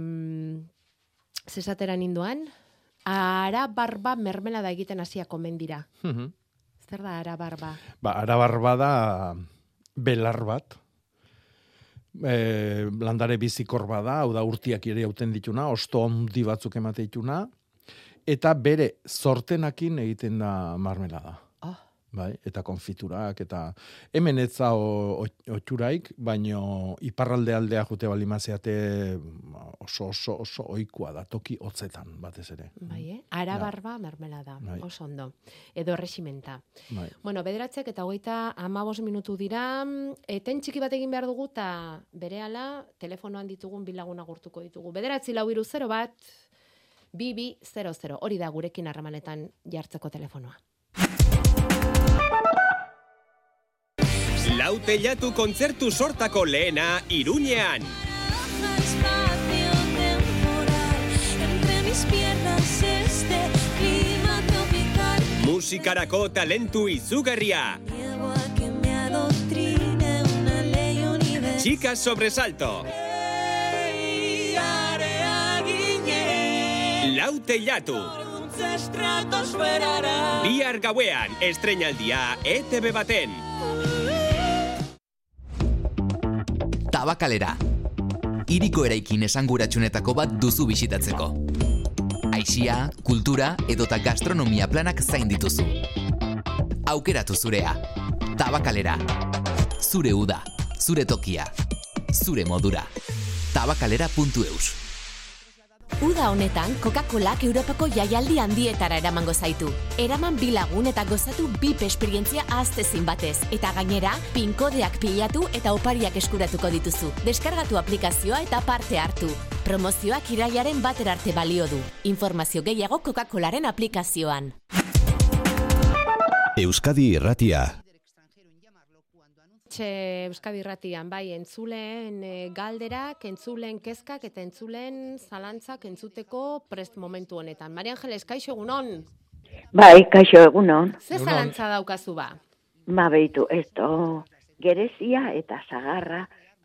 zesatera ninduan, ara barba mermelada egiten hasia komen dira. Mhm. Zer da ara barba? Ba, arabarba da belar bat. E, landare bizikor bada, hau da urtiak ere hauten dituna, osto ondi batzuk emate dituna, eta bere sortenakin egiten da marmelada. Bai, eta konfiturak, eta hemen etza otxuraik, baino iparralde aldea jute balimazeate oso, oso, oso oikoa da, toki hotzetan, batez ere. Bai, eh? Ara Ja. barba mermelada, Bai. oso ondo. Edo erresimenta. Bai. Bueno, bederatzek eta hogeita amabos minutu dira, eten txiki bat egin behar dugu, eta berehala telefonoan ditugun bilagun agurtuko ditugu. Bederatzi lau iru 0 bat, bi bi 00. Hori da gurekin harramanetan jartzeko telefonoa. Lau teilatu kontzertu sortako lehena Iruñean. Musikarako talentu izugarria. Niego a que me adoctrine una ley universal Chicas sobresalto. Lau teilatu. Estratosferara Bihar gauean, estrenaldia ETV baten. Tabakalera. Hiriko eraikin esanguratsunetako bat duzu bisitatzeko. Aisia, kultura edota gastronomia planak zain dituzu. Aukeratu zurea. Tabakalera. Zure uda, zure tokia, zure modura. Tabakalera.eus. Uda honetan, Coca-Colak Europako jaialdi handietara eramango zaitu. Eraman bi lagun eta gozatu bip esperientzia aztezin batez. Eta gainera, pinkodeak pilatu eta opariak eskuratuko dituzu. Deskargatu aplikazioa eta parte hartu. Promozioak iraiaren bater arte balio du. Informazio gehiago Coca-Colaren aplikazioan. Euskadi Irratia. Txe Euskadi Irratian, bai, entzuleen e, galderak, entzuleen kezkak eta entzuleen zalantzak entzuteko prest momentu honetan. Maria Angeles, kaixo egunon? Bai, kaixo egunon. Ze zalantza daukazu ba? Ma behitu, esto, gerezia eta zagarra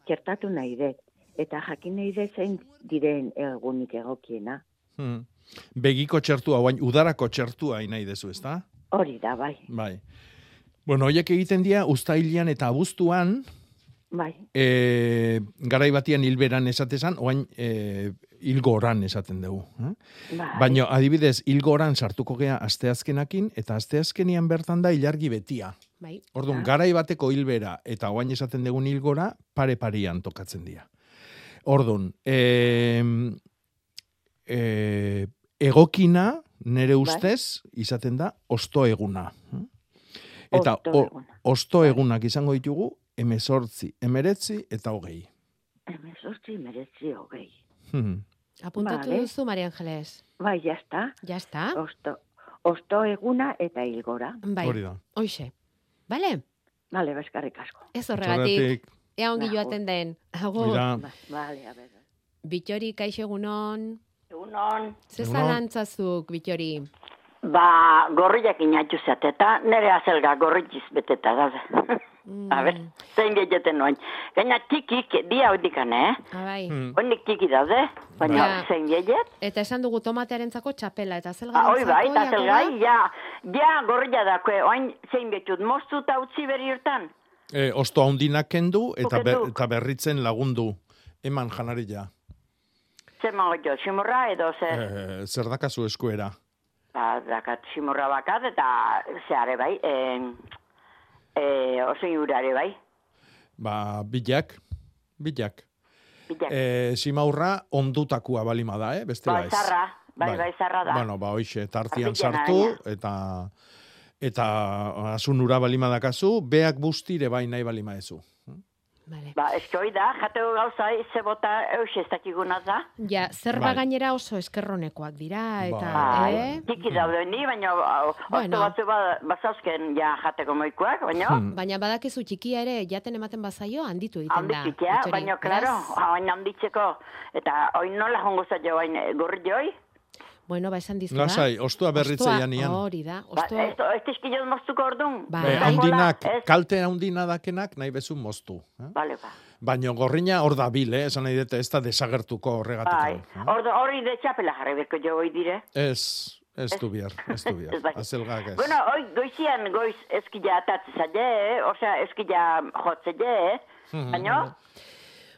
txertatu nahi dut. Eta jakin nahi dut zein diren egunik egokiena. Hmm. Begiko txertua, oain udarako txertua nahi dezu, ezta? Hori da, bai, Bai. Bueno, hoiek egiten dira uztailian eta abuztuan, bai. e, garai batian hilberan esatezan, oain e, hilgoran esaten dugu. Eh? Bai. Baina, adibidez, hilgoran sartuko gea asteazkenakin, eta asteazkenian bertan da ilargi betia. Bai. Orduan, garai bateko hilbera eta oain esaten dugun hilgora, pare-parian tokatzen dira. Orduan, e, e, egokina, nere Bai. ustez, izaten da, osto eguna. Eta Osto o- eguna. osto egunak izango ditugu, emezortzi, emeretzi eta hogei. Hemezortzi meretzi hogei. Hmm. Apuntatu Vale. duzu, Maria Angeles. Bai, jazta. Jazta. Osto, osto eguna eta hilgora. Bai, Hori da. hoxe. Bale? Bale, bezkarrik asko. Ez horregatik. Ea ongi joaten den. Agur. Mira. Ba- Bale, a ber. Bitori, kaixo egunon. Egunon. Ze Egunon. zalantzazuk, Bitori? Ba, gorriak inatxu zate, eta nire azelga gorritziz beteta gaze. A ber, zein gehieten noin. Gaina tikik, dia dikane, eh? Abai. Oinik tiki daude, baina Ja. zein gehiet. Eta esan dugu tomatearentzako txapela eta Ah, zelgarentzako. Hoi bai, eta zelgai, ja, ja gorria dako, oin zein betut, moztu eta utzi berri urtan. E, osto handinak kendu eta, ber, eta berritzen lagundu. Eman janari ja. Zer mago simurra edo zer, E, zer dakazu eskuera? Ba, dakat simurra bakat eta zeare bai, en, e, oso inurare bai, Ba, bilak, bilak. bilak. E, simaurra ondutakua balima da, eh? Beste Bai, zarra, bai, bai, zarra da. Bueno, ba, hoixe, tartian sartu, eta eta asunura balima dakazu, beak bustire bai nahi balima ezu. Vale. Ba, eske hoi da, jateko gauza, ze bota eus ez dakiguna da. Ja, zerba Bai. gainera oso eskerronekoak dira, eta, Bai, eh? tiki daude ni, baina bueno. Batzu ba, bazauzken ja jateko moikoak, baina Hmm. Baina badakizu txikia ere jaten ematen bazaio handitu egiten da. Bittori. baina, klaro, baina handitzeko, eta oin nola jongo zaio bain gorri joi, Bueno, ba esan dizu Lasai, ostua berritzea nian. Hori da, ba, ostua. ez, ez tizkillo moztuko orduan. Eh, handinak, kalte handina dakenak nahi bezu moztu. Eh? Bale, ba. Baina gorrina hor da bil, eh? esan nahi dute ez da desagertuko horregatik. Bai, Ordo, hori de txapela jarri beko jo hoi dire. Ez, ez du bihar, ez du bihar. Azelgak ez. Bueno, hoi goizian goiz eskila atatze zaie, eh? osea eskila jotze je, Mhm. baina...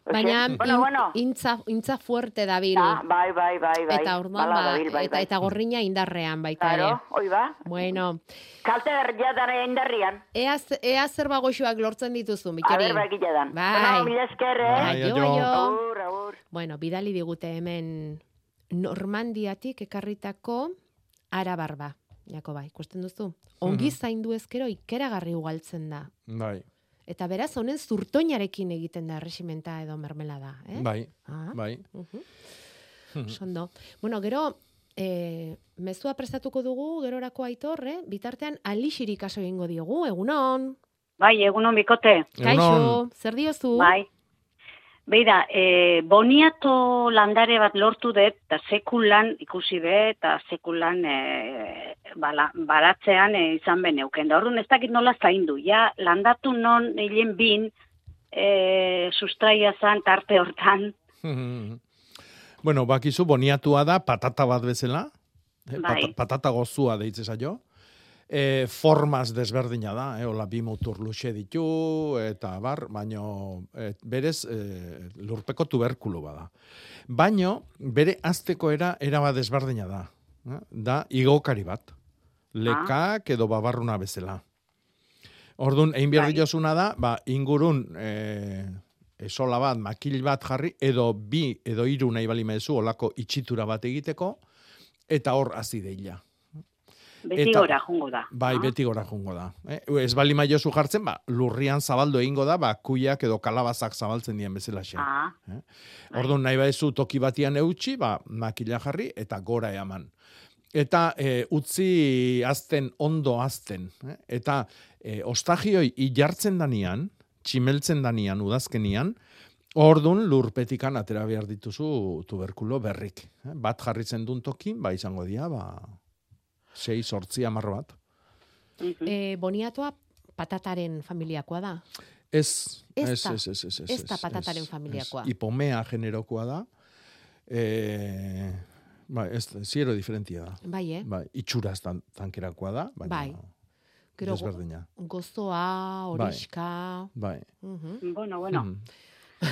Baina bueno, in- bueno. intza, intza fuerte dabil. Ah, bai, bai, bai, bai. Eta orduan, ba, dabil, bai, eta, bai. eta gorrina indarrean baita Claro, ere. hoi ba. Bueno, Kalte berria dara indarrian. ea, ea zer bagoxoak lortzen dituzu, A Mitori. ber, bai, dan. Bai. Bueno, mila esker, eh? Bai, aio, aio. Agur, agur. Bueno, bidali digute hemen Normandiatik ekarritako arabarba. Jakoba, ikusten duzu? Ongi Mhm. zaindu ezkero ikeragarri ugaltzen da. Bai, Eta beraz, honen zurtoinarekin egiten da resimenta edo mermelada, eh? bai, Ah. bai. Mhm. Sondo. Bueno, gero, e, mezua prestatuko dugu, gerorako aitor, eh? bitartean alixiri kaso egingo diogu, egunon. Bai, egunon bikote. Kaixo, zer diozu? Bai. Beira, e, boniato landare bat lortu dut, eta sekulan ikusi dut, eta sekulan e, bala, baratzean e, izan beneuken. Da orduan ez dakit nola zaindu. Ja, landatu non hilen bin, e, sustraia zan tarte hortan. bueno, bakizu, boniatua da patata bat bezala. Eh, Bai. pata- patata gozua deitze zaio. E, formaz desberdina da, eh, hola bi mutur luxe ditu, eta bar, baino e, berez e, lurpeko tuberkulo bada. Baino, bere azteko era, era desberdina da. Eh? Da, igokari bat. Lekak edo babarruna bezala. Orduan, egin behar diozuna da, ba, ingurun e, esola bat, makil bat jarri, edo bi, edo hiru nahi bali mezu, olako itxitura bat egiteko, eta hor hasi deila. Beti Eta- gora jungo da. Bai, beti gora jungo da. Eh? Ez bali maiozu jartzen, ba, lurrian zabaldu egingo da, ba, kuiak edo kalabazak zabaltzen dien bezala xe. Ah, Eh? Orduan nahi badezu toki batian eutxi, ba, makila jarri eta gora eman. Eta e, utzi azten, ondo azten. Eh? Eta e, ostagioi ilartzen danian, tximeltzen danian, udazkenian, Ordun lurpetikan atera behar dituzu tuberkulo berrik. Eh? Bat jarritzen duen tokin, ba izango dira, ba, sei, sortzi, amar bat. E, boniatoa patataren familiakoa da. Ez, Ez ez, ez, ez, ez, ez, da patataren familiakoa. ez. Ipomea generokoa da. E, ba, ez, ziero diferentia da. Bai, eh? Bai, itxuraz tan, tankerakoa da, baina Bai. Gero, desberdina. gozoa, horiska... Bai. Mhm. Bueno, bueno. Mhm.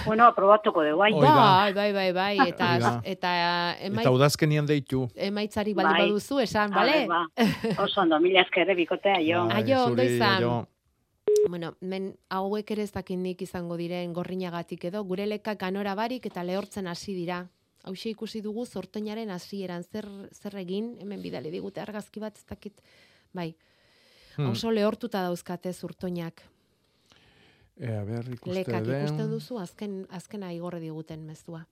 Bueno, aprobatuko dugu, bai. Bai, bai, bai, bai, eta, Hori da. eta, emai, Eta udazkenian deitu. emaitzari baldin Bai. baduzu, esan, bale? ba. Oso ondo, mila eskerre bikotea, jo. Bai, Aio, ondo izan. Bueno, men hauek ere ez dakit nik izango diren gorrinagatik edo, gure lekak ganora barik eta lehortzen hasi dira. Hauxe ikusi dugu zortoinaren hasieran zer, zer egin, hemen bidali digute argazki bat, ez dakit, bai, Hmm. oso lehortuta dauzkate zurtoinak. E, a ber, ikuste Lekak den. ikusten duzu, azken, azkena igorre diguten mezua.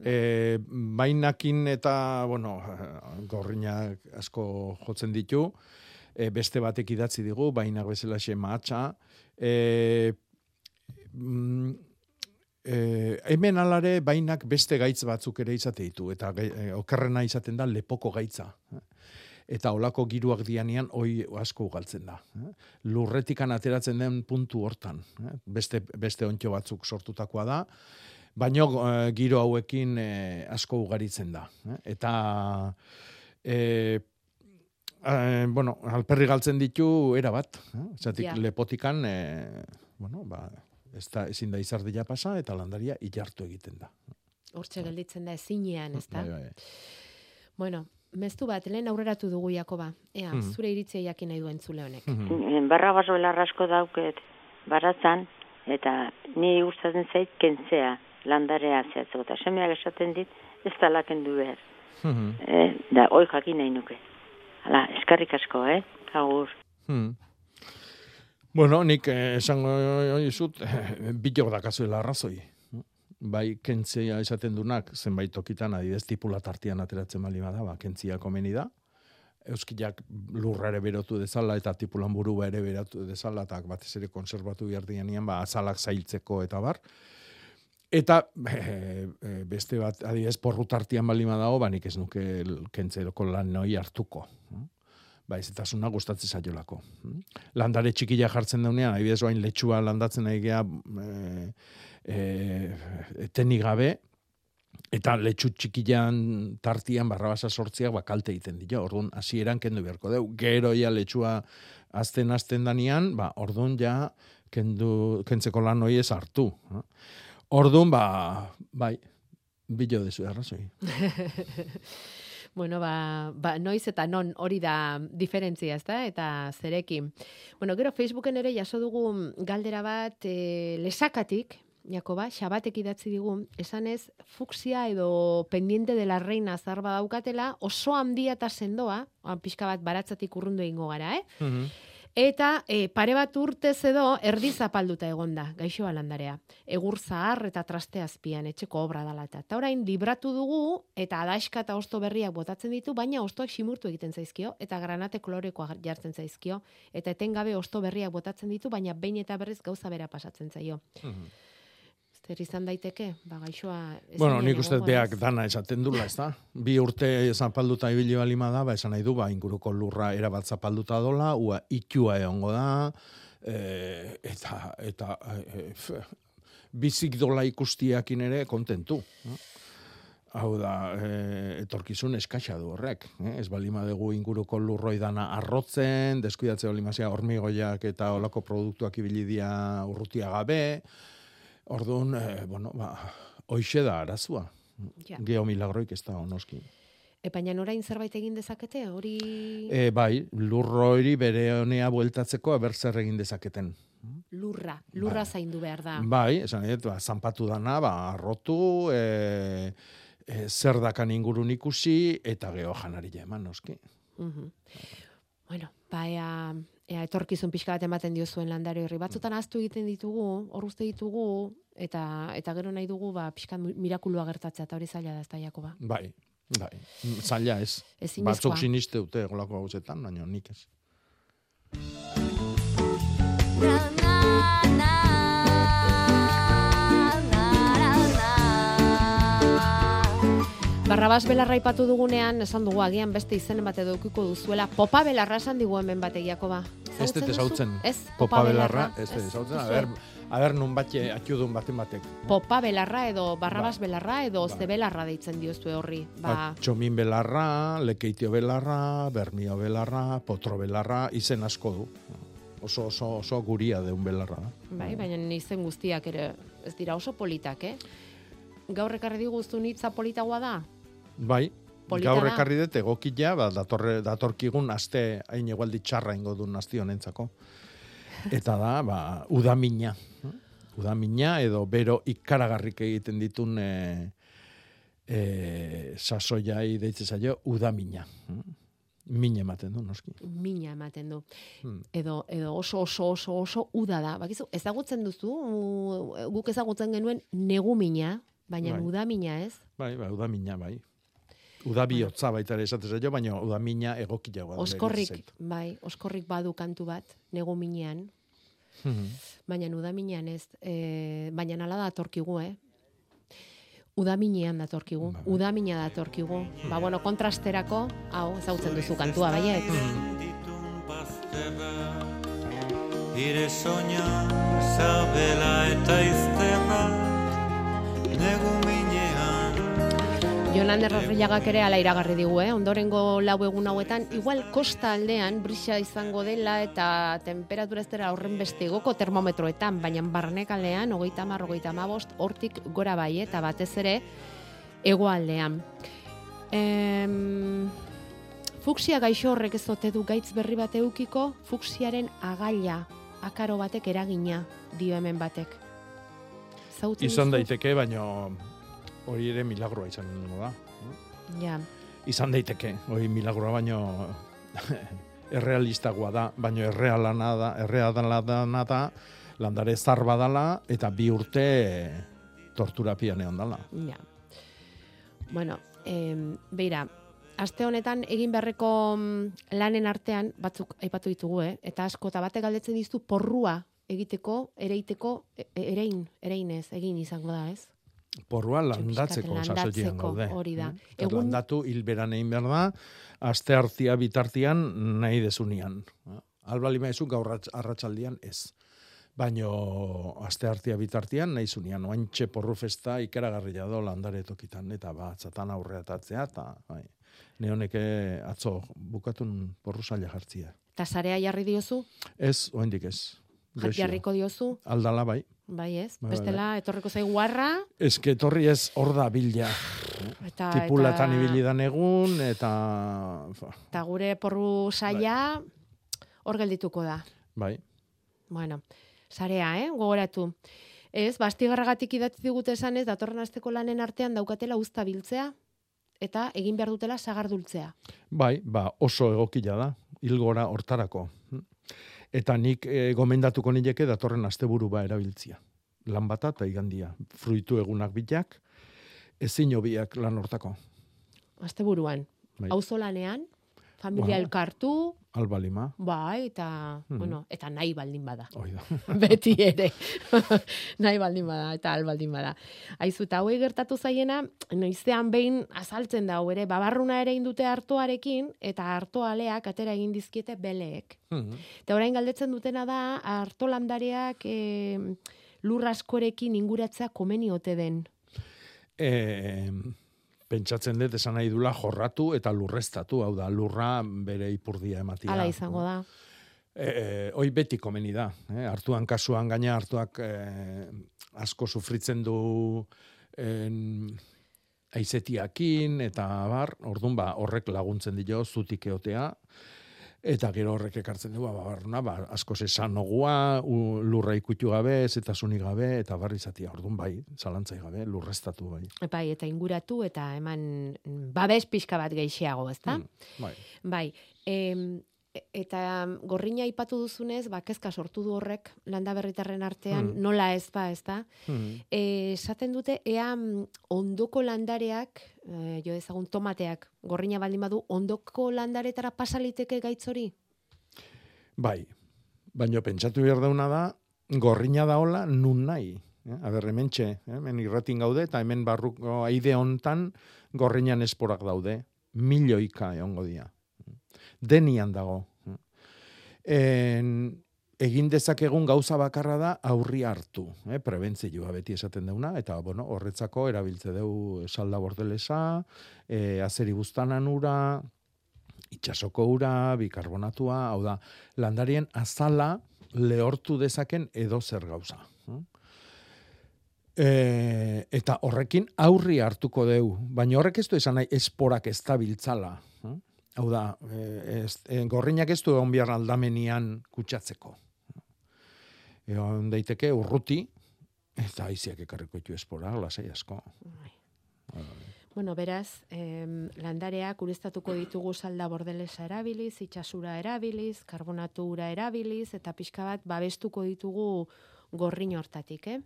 E, bainakin eta, bueno, gorrinak asko jotzen ditu, e, beste batek idatzi digu, bainak bezala xe mahatxa. E, mm, e, hemen alare bainak beste gaitz batzuk ere izate ditu, eta e, okerrena izaten da lepoko gaitza. Eta olako giruak dianean hoi asko ugaltzen da. eh. Lurretikan ateratzen den puntu hortan. eh. Beste, beste ontxo batzuk sortutakoa da, baino eh, giro hauekin asko ugaritzen da. Eta eh, eh, bueno, alperri galtzen ditu era bat, eh? Zatik Ja. lepotikan eh, bueno, ba, ez da, ezin da izardia pasa eta landaria ilartu egiten da. Hortxe gelditzen da ezinean, ezta? Bai, bai. Bueno, meztu bat, lehen aurreratu dugu Jakoba. Ea, Mhm. zure iritzia jakin nahi duen zule honek. Mm. Barra baso belarrasko dauket baratzan, eta ni gustatzen zait kentzea landarea zehatzeko. Eta semeak esaten dit, ez da kendu behar. Mhm. Eh, da, hoi jakin nahi nuke. Hala, eskarrik asko, eh? Agur. Hmm. Bueno, nik eh, esango dizut, eh, bilok dakazuela arrazoi. Bai, kentzia esaten dunak, zenbait tokitan, adidez, tipula tartian ateratzen bali bada, ba, kentzia komeni da. Euskilak lurra ere berotu dezala, eta tipulan burua ere berotu dezala, eta batez ere konservatu behar dianean, ba, azalak zailtzeko eta bar. Eta e, e, beste bat, adidez, porru tartian bali badago, ba, nik ez nuke kentzeroko lan noi hartuko. Ba, ez eta zuna gustatzen zaiolako. Landare txikila jartzen daunean, adibidez, oain letxua landatzen nahi gea, e, e, tenik gabe, eta letxu txikilan tartian barrabasa sortziak ba, kalte egiten dio. Orduan, hasieran kendu beharko deu. Gero ja letxua azten azten danian, ba, orduan ja kendu, kentzeko lan hori ez hartu. Orduan, ba, bai, bilo dezu arrazoi. Bueno, ba, ba, noiz eta non hori da diferentzia, ezta? Eta zerekin. Bueno, gero Facebooken ere jaso dugu galdera bat e, lesakatik, Jakoba, xabatek idatzi digu, esanez, fuksia edo pendiente de la reina zarba daukatela, oso handia eta sendoa, pixka bat baratzatik urrundu egingo gara, eh? Eta e, pare bat urtez edo erdi zapalduta egonda, gaixo landarea. Egur zahar eta traste azpian, etxeko obra dala eta. Eta orain libratu dugu eta adaxka eta osto berriak botatzen ditu, baina ostoak simurtu egiten zaizkio eta granate kolorekoa jartzen zaizkio. Eta etengabe osto berriak botatzen ditu, baina behin eta berriz gauza bera pasatzen zaio. Zer izan daiteke, ba gaixoa... Bueno, nik uste beak dana esaten dula, ez da? Bi urte zapalduta ibili balima da, ba, esan nahi du, ba, inguruko lurra erabat zapalduta dola, ua itxua egongo da, e, eta, eta e, f, bizik dola ikustiakin ere kontentu. no? Hau da, e, etorkizun eskaxa du horrek. Eh? Ez balima dugu inguruko lurroi dana arrotzen, deskuidatze balimazia hormigoiak eta olako produktuak ibili dia urrutia gabe, Orduan, eh, bueno, ba, hoixe da arazua. Ja. Geo milagroik ez da onoski. E, baina orain zerbait egin dezakete, hori... E, bai, lurro hori bere honea bueltatzeko aber zer egin dezaketen. Lurra, lurra zaindu behar da. Bai, esan edo, ba, zanpatu dana, ba, arrotu, e, e, zer dakan ingurun ikusi, eta geho janari eman, noski. Mhm. Bueno, ba, ea, etorkizun pixka bat ematen dio zuen landare horri. Batzutan aztu egiten ditugu, hor uste ditugu, eta eta gero nahi dugu, ba, pixka mirakulua gertatzea, eta hori zaila da ez da, Jakoba. Bai, bai, zaila ez. Ezinezkoa. Batzuk siniste dute golako gauzetan, baina nik ez. Barrabas belarra ipatu dugunean, esan dugu agian beste izenen bat edo duzuela. Popa belarra esan digu hemen batek, Jakoba. Ez dut ezautzen. Ez, Popa belarra, ez dut Ez ezautzen. A ber, a ber nun batxe atxudun baten batek. Popa belarra edo barrabas belarra edo zebelarra deitzen diozue horri. Ba, Ba, txomin belarra, lekeitio belarra, bermio belarra, potro belarra, izen asko du. Oso, oso, oso guria deun belarra. bai, baina izen guztiak ere ez dira oso politak, eh? Gaur ekarri diguztu nitza politagoa da? Bai, Polita gaur ekarri dut egokila, ba, datorre, datorkigun aste hain egualdi txarra ingo duen asti honentzako. Eta da, ba, udamina. Udamina edo bero ikaragarrik egiten ditun e, e, sasoiai deitze zaio udamina. Min ematen du, noski. Mina ematen du. Hmm. Edo, edo oso oso oso oso uda da. Bakizu, ezagutzen duzu, guk ezagutzen genuen negumina, baina Bai. udamina ez. Bai, bai, udamina, bai. Udabihotza baita ere esatez zaio, baina udamina egokiagoa da. Oskorrik, bai, oskorrik badu kantu bat, neguminean, Mhm. baina udaminean ez. E, baina nala datorkigu, eh? Udaminean datorkigu, udamina datorkigu. Ba, bueno, kontrasterako, hau, ezagutzen duzu kantua, baiet. Ire soña zabela eta izterra Jonan Errarriagak ere ala iragarri digu, eh? ondorengo lau egun hauetan, igual kosta aldean brisa izango dela eta temperatura ez dela horren beste igoko termometroetan, baina barnekalean, hogeita mar, hogeita mabost, hortik gora bai, eta batez ere, hegoaldean. Em, fuksia gaixo horrek ez ote du gaitz berri bat eukiko, fuksiaren agaila, akaro batek eragina, dio hemen batek. Zautzen Izan daiteke, baina hori ere milagroa izan da. Ja. Izan daiteke, hori milagroa baino errealistagoa da, baina errealana da, errealana da, landare zar badala, eta bi urte torturapian egon dala. Ja. Bueno, em, beira, aste honetan egin beharreko mm, lanen artean batzuk aipatu ditugu, eh? eta asko eta batek galdetzen dizu porrua egiteko, ereiteko, e- e- erein, ereinez, egin izango da, ez? Porrua landatzeko sasoian gaude. hori da. Mm? Egun- landatu hilberan egin behar da, aste hartia bitartian nahi desunian. Albali maizu gaur arratz- arratsaldian ez. Baino aste hartia bitartian nahi zunean, oantxe porru festa ikeragarria do landare tokitan, eta batzatan aurreatatzea, eta bai, neoneke atzo bukatun porru saila jartzia. Eta sarea jarri diozu? Ez, oendik ez. Jarriko diozu? Aldala bai. Bai ez, Bai, bai, bestela etorriko zaigu harra, Ez que etorri ez hor da bila. Eta- Tipulatan eta- ibili egun, eta... eta gure porru saia hor geldituko da. Bai. Bueno, sarea, eh? Gogoratu. Ez, bastigarragatik idatzi digute esan ez, datorren asteko lanen artean daukatela uzta biltzea, eta egin behar dutela sagardultzea. Bai, ba, oso egokila da, hilgora hortarako. Eta nik e, gomendatuko nileke datorren asteburu ba erabiltzia. Lan bata eta igandia. Fruitu egunak bitak, ezin hobiak lan hortako. Asteburuan. Bai. Auzo lanean, familia Ba. elkartu, Albalima. bai, eta, Mhm. bueno, eta nahi baldin bada. Hoi da. Beti ere. nahi baldin bada, eta al baldin bada. Aizu, eta hauei gertatu zaiena, noizean behin azaltzen da, ere, babarruna ere indute hartoarekin, eta hartoaleak atera egin dizkiete beleek. Eta orain galdetzen dutena da, hartolandareak e, lur askorekin inguratzea komeni ote den. E, pentsatzen dut esan nahi dula jorratu eta lurreztatu, hau da, lurra bere ipurdia ematia. Hala izango da. E, hoi beti komeni da. Eh? Hartuan kasuan gaina hartuak eh, asko sufritzen du en, aizetiakin eta bar, orduan ba, horrek laguntzen dio zutik eotea, eta gero horrek ekartzen du, ba, barruna, ba, asko esanogua, u- lurra ikutu gabe, eta gabe, eta barri zatia, orduan bai, zalantzai gabe, lurreztatu bai. Bai, eta inguratu eta eman mm, babes pixka bat geixiago, ezta? Bai. Bai, em, e- eta gorrina aipatu duzunez, ba, kezka sortu du horrek landa berritarren artean, Hmm. nola ez ba, ez da? Hmm. E, esaten dute, ea mm, ondoko landareak, e, jo ezagun tomateak, gorrina baldin badu, ondoko landaretara pasaliteke gaitz hori? Bai, baino pentsatu behar dauna da, gorrina da hola nun nahi. Eh? Aber, hemen txe, eh? hemen irratin gaude, eta hemen barruko aide hontan gorrinan esporak daude. Milioika egongo dira. Denian dago. En, egin dezakegun gauza bakarra da aurri hartu, eh? prebentzioa beti esaten deuna, eta bueno, horretzako erabiltze deu salda bordelesa, eh, azeri buztanan ura, itxasoko ura, bikarbonatua, hau da, landarien azala lehortu dezaken edo zer gauza. E, eta horrekin aurri hartuko deu, baina horrek ez du esan nahi esporak ez da biltzala. Hau da, e, ez, e, gorrinak ez du egon behar aldamenian kutsatzeko. Egon daiteke urruti, eta aiziak ekarriko ditu espora, lasai asko. Bueno, beraz, em, landareak ureztatuko ditugu salda bordelesa erabiliz, itxasura erabiliz, karbonatura erabiliz, eta pixka bat babestuko ditugu gorrin hortatik, eh?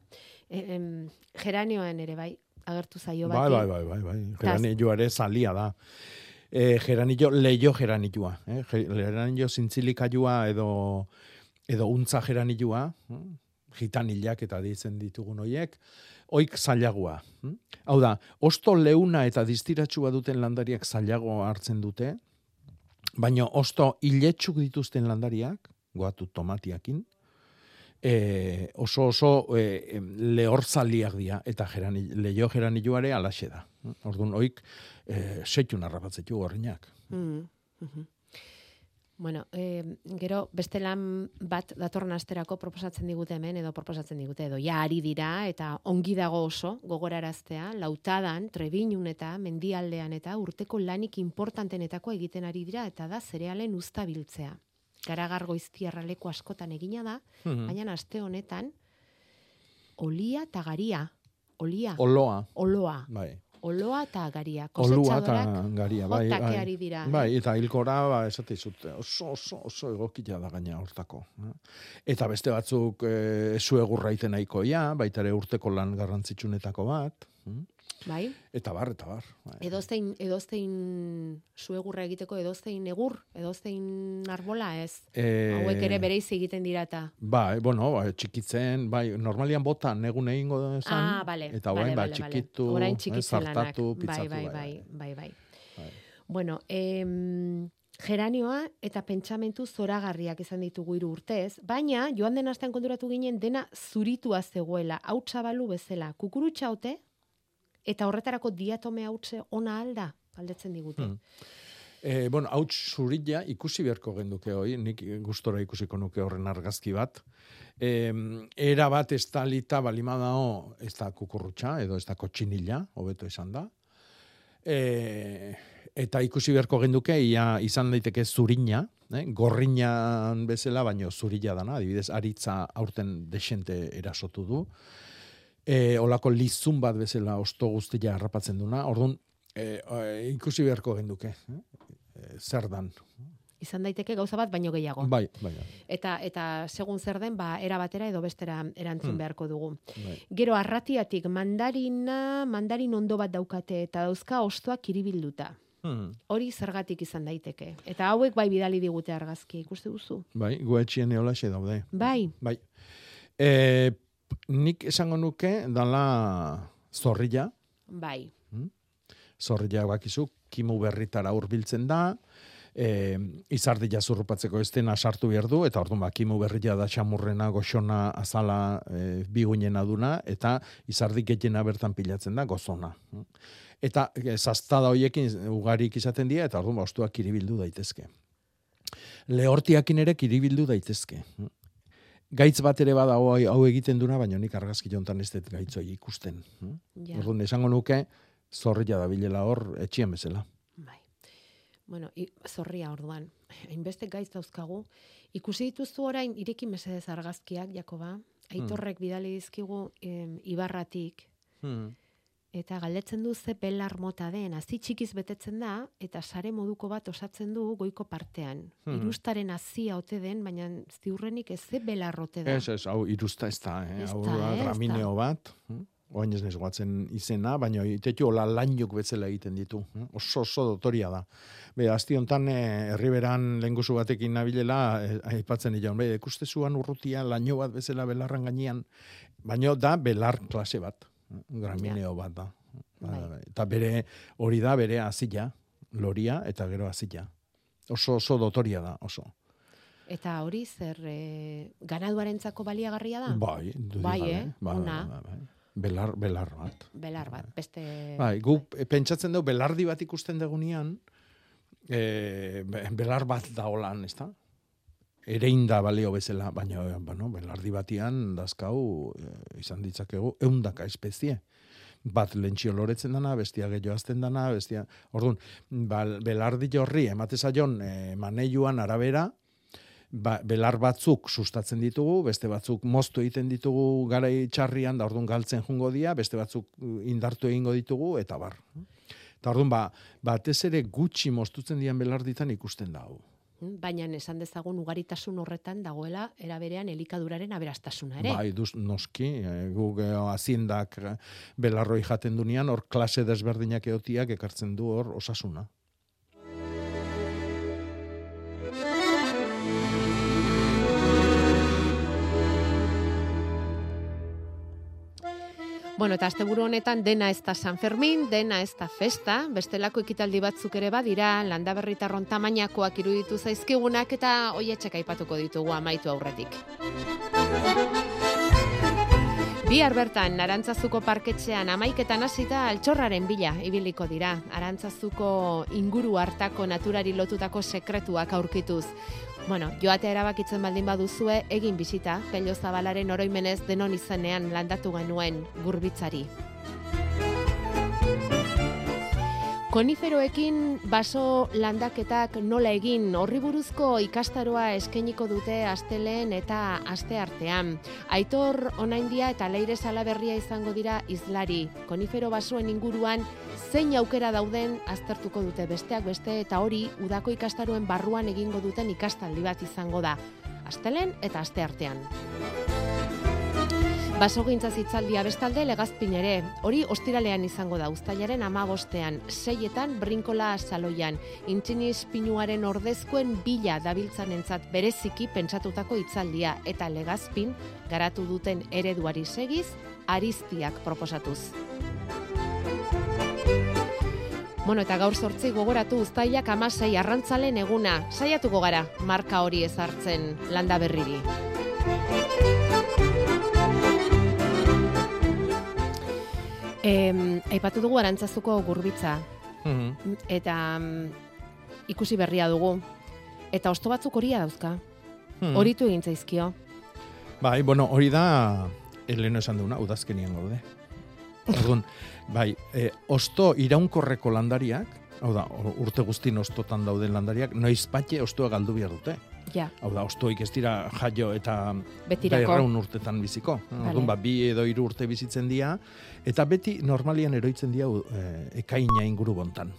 E, em, geranioan ere bai, agertu zaio Bai, bati. bai, bai, bai, bai. Taz- Geranillo ere salia da. E, geranillo, leio geranilloa. Eh? Ge- Geranillo zintzilikaiua edo, edo untza geranilloa, hm? gitanilak eta ditzen ditugun hoiek, oik zailagua. hm? Hau da, osto leuna eta distiratsua duten landariak zailago hartzen dute, baina osto iletsuk dituzten landariak, goatu tomatiakin, e, oso oso e, em, lehorzaliak dira, eta gerani, leio geranilloare alaxe da. Orduan, oik, e, setxun harrapatzetu gorrinak. Mm, mhm. Bueno, eh, gero beste lan bat datorren asterako proposatzen digute hemen, edo proposatzen digute, edo ja ari dira, eta ongi dago oso, gogoraraztea, lautadan, trebinun eta mendialdean eta urteko lanik importantenetako egiten ari dira, eta da zerealen usta biltzea. Garagar goiztiarra leku askotan egina da, Mhm. baina aste honetan, olia eta garia. Olia. Oloa. Oloa. Bai. oloa eta garia. Olua eta garia, bai, bai. dira. Bai, eta hilkora, ba, esate izut, oso, oso, oso egokia da gaina hortako. eh. Eta beste batzuk e, zuegurra iten nahikoia, baita ere urteko lan garrantzitsunetako bat. hm? Bai? Eta bar, eta bar. Bai. Edozein, edozein zuegurra egiteko, edozein egur, edozein arbola ez. Eh, Hauek ere bereiz egiten dira eta. Bai, bueno, ba, txikitzen, bai, normalian bota negun egingo zan, Ah, bale. eta bale, orain ba, bale, bale. txikitu, eh, txikitzen lanak. zartatu, pitzatu, bai, bai, bai, bai, bai, bai. Bueno, em, geranioa eta pentsamentu zoragarriak izan ditugu hiru urtez, baina joan den astean konturatu ginen dena zuritua zegoela, hautsa balu bezala, kukurutxa ote, eta horretarako diatome hautse ona alda, galdetzen digute. Hmm. E, bueno, hau zurilla ikusi beharko genduke hoi, nik gustora ikusiko nuke horren argazki bat. E, era bat estalita balima dao ez da kukurrutxa edo ez da kotxinilla, hobeto esan da. E, eta ikusi beharko genduke ia izan daiteke zurina, eh? gorrinan bezala, baino zurilla dana, adibidez, aritza aurten desente erasotu du. E, olako lizun bat bezala osto guztia harrapatzen duna, orduan e, e, ikusi beharko genduke, eh? E, zer dan. Izan daiteke gauza bat baino gehiago. Bai, bai. Eta eta segun zer den, ba era batera edo bestera erantzun Hmm. beharko dugu. bai. Gero arratiatik mandarina, mandarin ondo bat daukate eta dauzka ostoak kiribilduta. Hmm. Hori zergatik izan daiteke. Eta hauek bai bidali digute argazki, ikuste duzu. Bai, guetxien eolaxe daude. Bai. Bai. E, nik esango nuke dala zorrilla, Bai. zorrilla bakizu, kimu berritara hurbiltzen da, e, izardilla zurrupatzeko ez dena sartu behar du, eta orduan ba, kimu berria da xamurrena, goxona, azala, e, biguinen aduna, eta izardik gehiena bertan pilatzen da, gozona. Eta e, zaztada hoiekin ugarik izaten dira, eta orduan ba, ostuak kiribildu daitezke. Lehortiakin ere kiribildu daitezke. Gaitz bat ere bada hau, egiten duna, baina nik argazki jontan ez dut gaitzoi ikusten. Ja. Orduan, esango nuke, zorrilla da bilela hor, etxien bezala. Bueno, i, zorria orduan. Hainbeste gaiz dauzkagu. Ikusi dituzu orain, ireki mesedez argazkiak, Jakoba. Aitorrek bidali dizkigu em, ibarratik. Hmm. Eta galdetzen du ze belar mota den, hazi txikiz betetzen da, eta sare moduko bat osatzen du goiko partean. Hmm. Irustaren hazia ote den, baina ziurrenik ez ze belar ote da. Ez, ez, hau irusta ez da, eh? Hau eh, da. bat. hm? Oain ez guatzen izena, baina itetu hola lainuk betzela egiten ditu. hm? Oso, oso dotoria da. Be, azti hontan, eh, herriberan lenguzu batekin nabilela, eh, aipatzen ilan, be, ikustezuan urrutia laino bat bezala belarran gainean, baino da belar klase bat. Gramineo bat da. Ba, Eta bere hori da bere azila, loria eta gero azila. Oso, oso dotoria da, oso. Eta hori zer e, ganaduarentzako baliagarria da? Bai, bai, gabe, eh? bai, Ona, bai, bai. Belar, belar bat. belar bat, beste... Bai, guk pentsatzen dugu belardi bat ikusten degunean, e, be- belar bat da holan, ez da? Erein da balio bezala, baina bueno, belardi batian dazkau e, izan ditzakegu eundaka espezie. Bat lentsio loretzen dana, bestia gehiago azten dana, bestia... Orduan, bal, belardi horri ematezaion e, maneiuan arabera, ba, belar batzuk sustatzen ditugu, beste batzuk moztu egiten ditugu garai txarrian, da orduan galtzen jungo dia, beste batzuk uh, indartu egingo ditugu, eta bar. Eta orduan, ba, batez ere gutxi moztutzen dian belarditan ikusten da hau. Baina esan dezagun ugaritasun horretan dagoela eraberean elikaduraren aberastasuna ere. Bai, duz, noski, e, guk e, aziendak e, belarroi jaten dunean, hor klase desberdinak eotiak ekartzen du hor osasuna. Bueno, eta asteburu honetan dena ez da San Fermin, dena ez da festa, bestelako ekitaldi batzuk ere badira, landaberritarron tamainakoak iruditu zaizkigunak eta hoietxek aipatuko ditugu amaitu aurretik. Bihar bertan, Arantzazuko parketxean amaiketan hasita altxorraren bila ibiliko dira. Arantzazuko inguru hartako naturari lotutako sekretuak aurkituz. Bueno, joatea erabakitzen baldin baduzue, egin bisita, pello zabalaren oroimenez denon izenean landatu genuen gurbitzari. Koniferoekin baso landaketak nola egin horri buruzko ikastaroa eskainiko dute asteleen eta aste artean. Aitor onaindia eta leire salaberria izango dira izlari. Konifero basoen inguruan zein aukera dauden aztertuko dute besteak beste eta hori udako ikastaroen barruan egingo duten ikastaldi bat izango da. Astelen eta aste artean. Basogintza zitzaldia bestalde legazpin ere. Hori ostiralean izango da uztailaren amabostean, seietan brinkola saloian. Intxiniz pinuaren ordezkoen bila dabiltzanentzat bereziki pentsatutako hitzaldia eta legazpin garatu duten ereduari segiz, ariztiak proposatuz. Bueno, eta gaur sortzi gogoratu uztailak amasei arrantzalen eguna. Saiatuko gara, marka hori ezartzen landa berriri. Em, aipatu dugu arantzazuko gurbitza, Mhm. eta mm, ikusi berria dugu. Eta osto batzuk horia dauzka. Mhm. Horitu egin zaizkio. Bai, bueno, hori da Eleno esan duna, udazkenian gaude. Orduan, bai, e, osto iraunkorreko landariak, hau da, urte guztin ostotan dauden landariak, noiz patxe ostoa galdu behar dute. Ja. Hau da, ostoik ez dira jaio eta berraun urtetan biziko. Vale. Orduan, ba, bi edo hiru urte bizitzen dira, eta beti normalian eroitzen dira e, ekaina inguru bontan.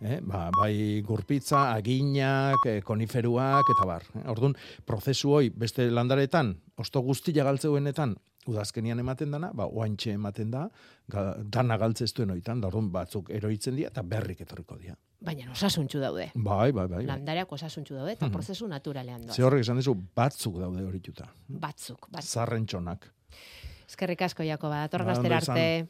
Eh, ba, bai gurpitza, aginak, eh, koniferuak, eta bar. Eh? Orduan, prozesu hoi beste landaretan, osto guztia galtzeuenetan, udazkenian ematen dana, ba, oantxe ematen da, dana galtzeztuen oitan, da orduan batzuk eroitzen dira, eta berrik etorriko dira. Baina osasuntxu daude. Bai, bai, bai. bai. Landareak osasuntxu daude eta Mhm. prozesu naturalean doaz. Ze horrek esan dizu, batzuk daude horituta. Batzuk, batzuk. Zarrentxonak. Eskerrik asko, Jakoba. Datorren Ba, arte.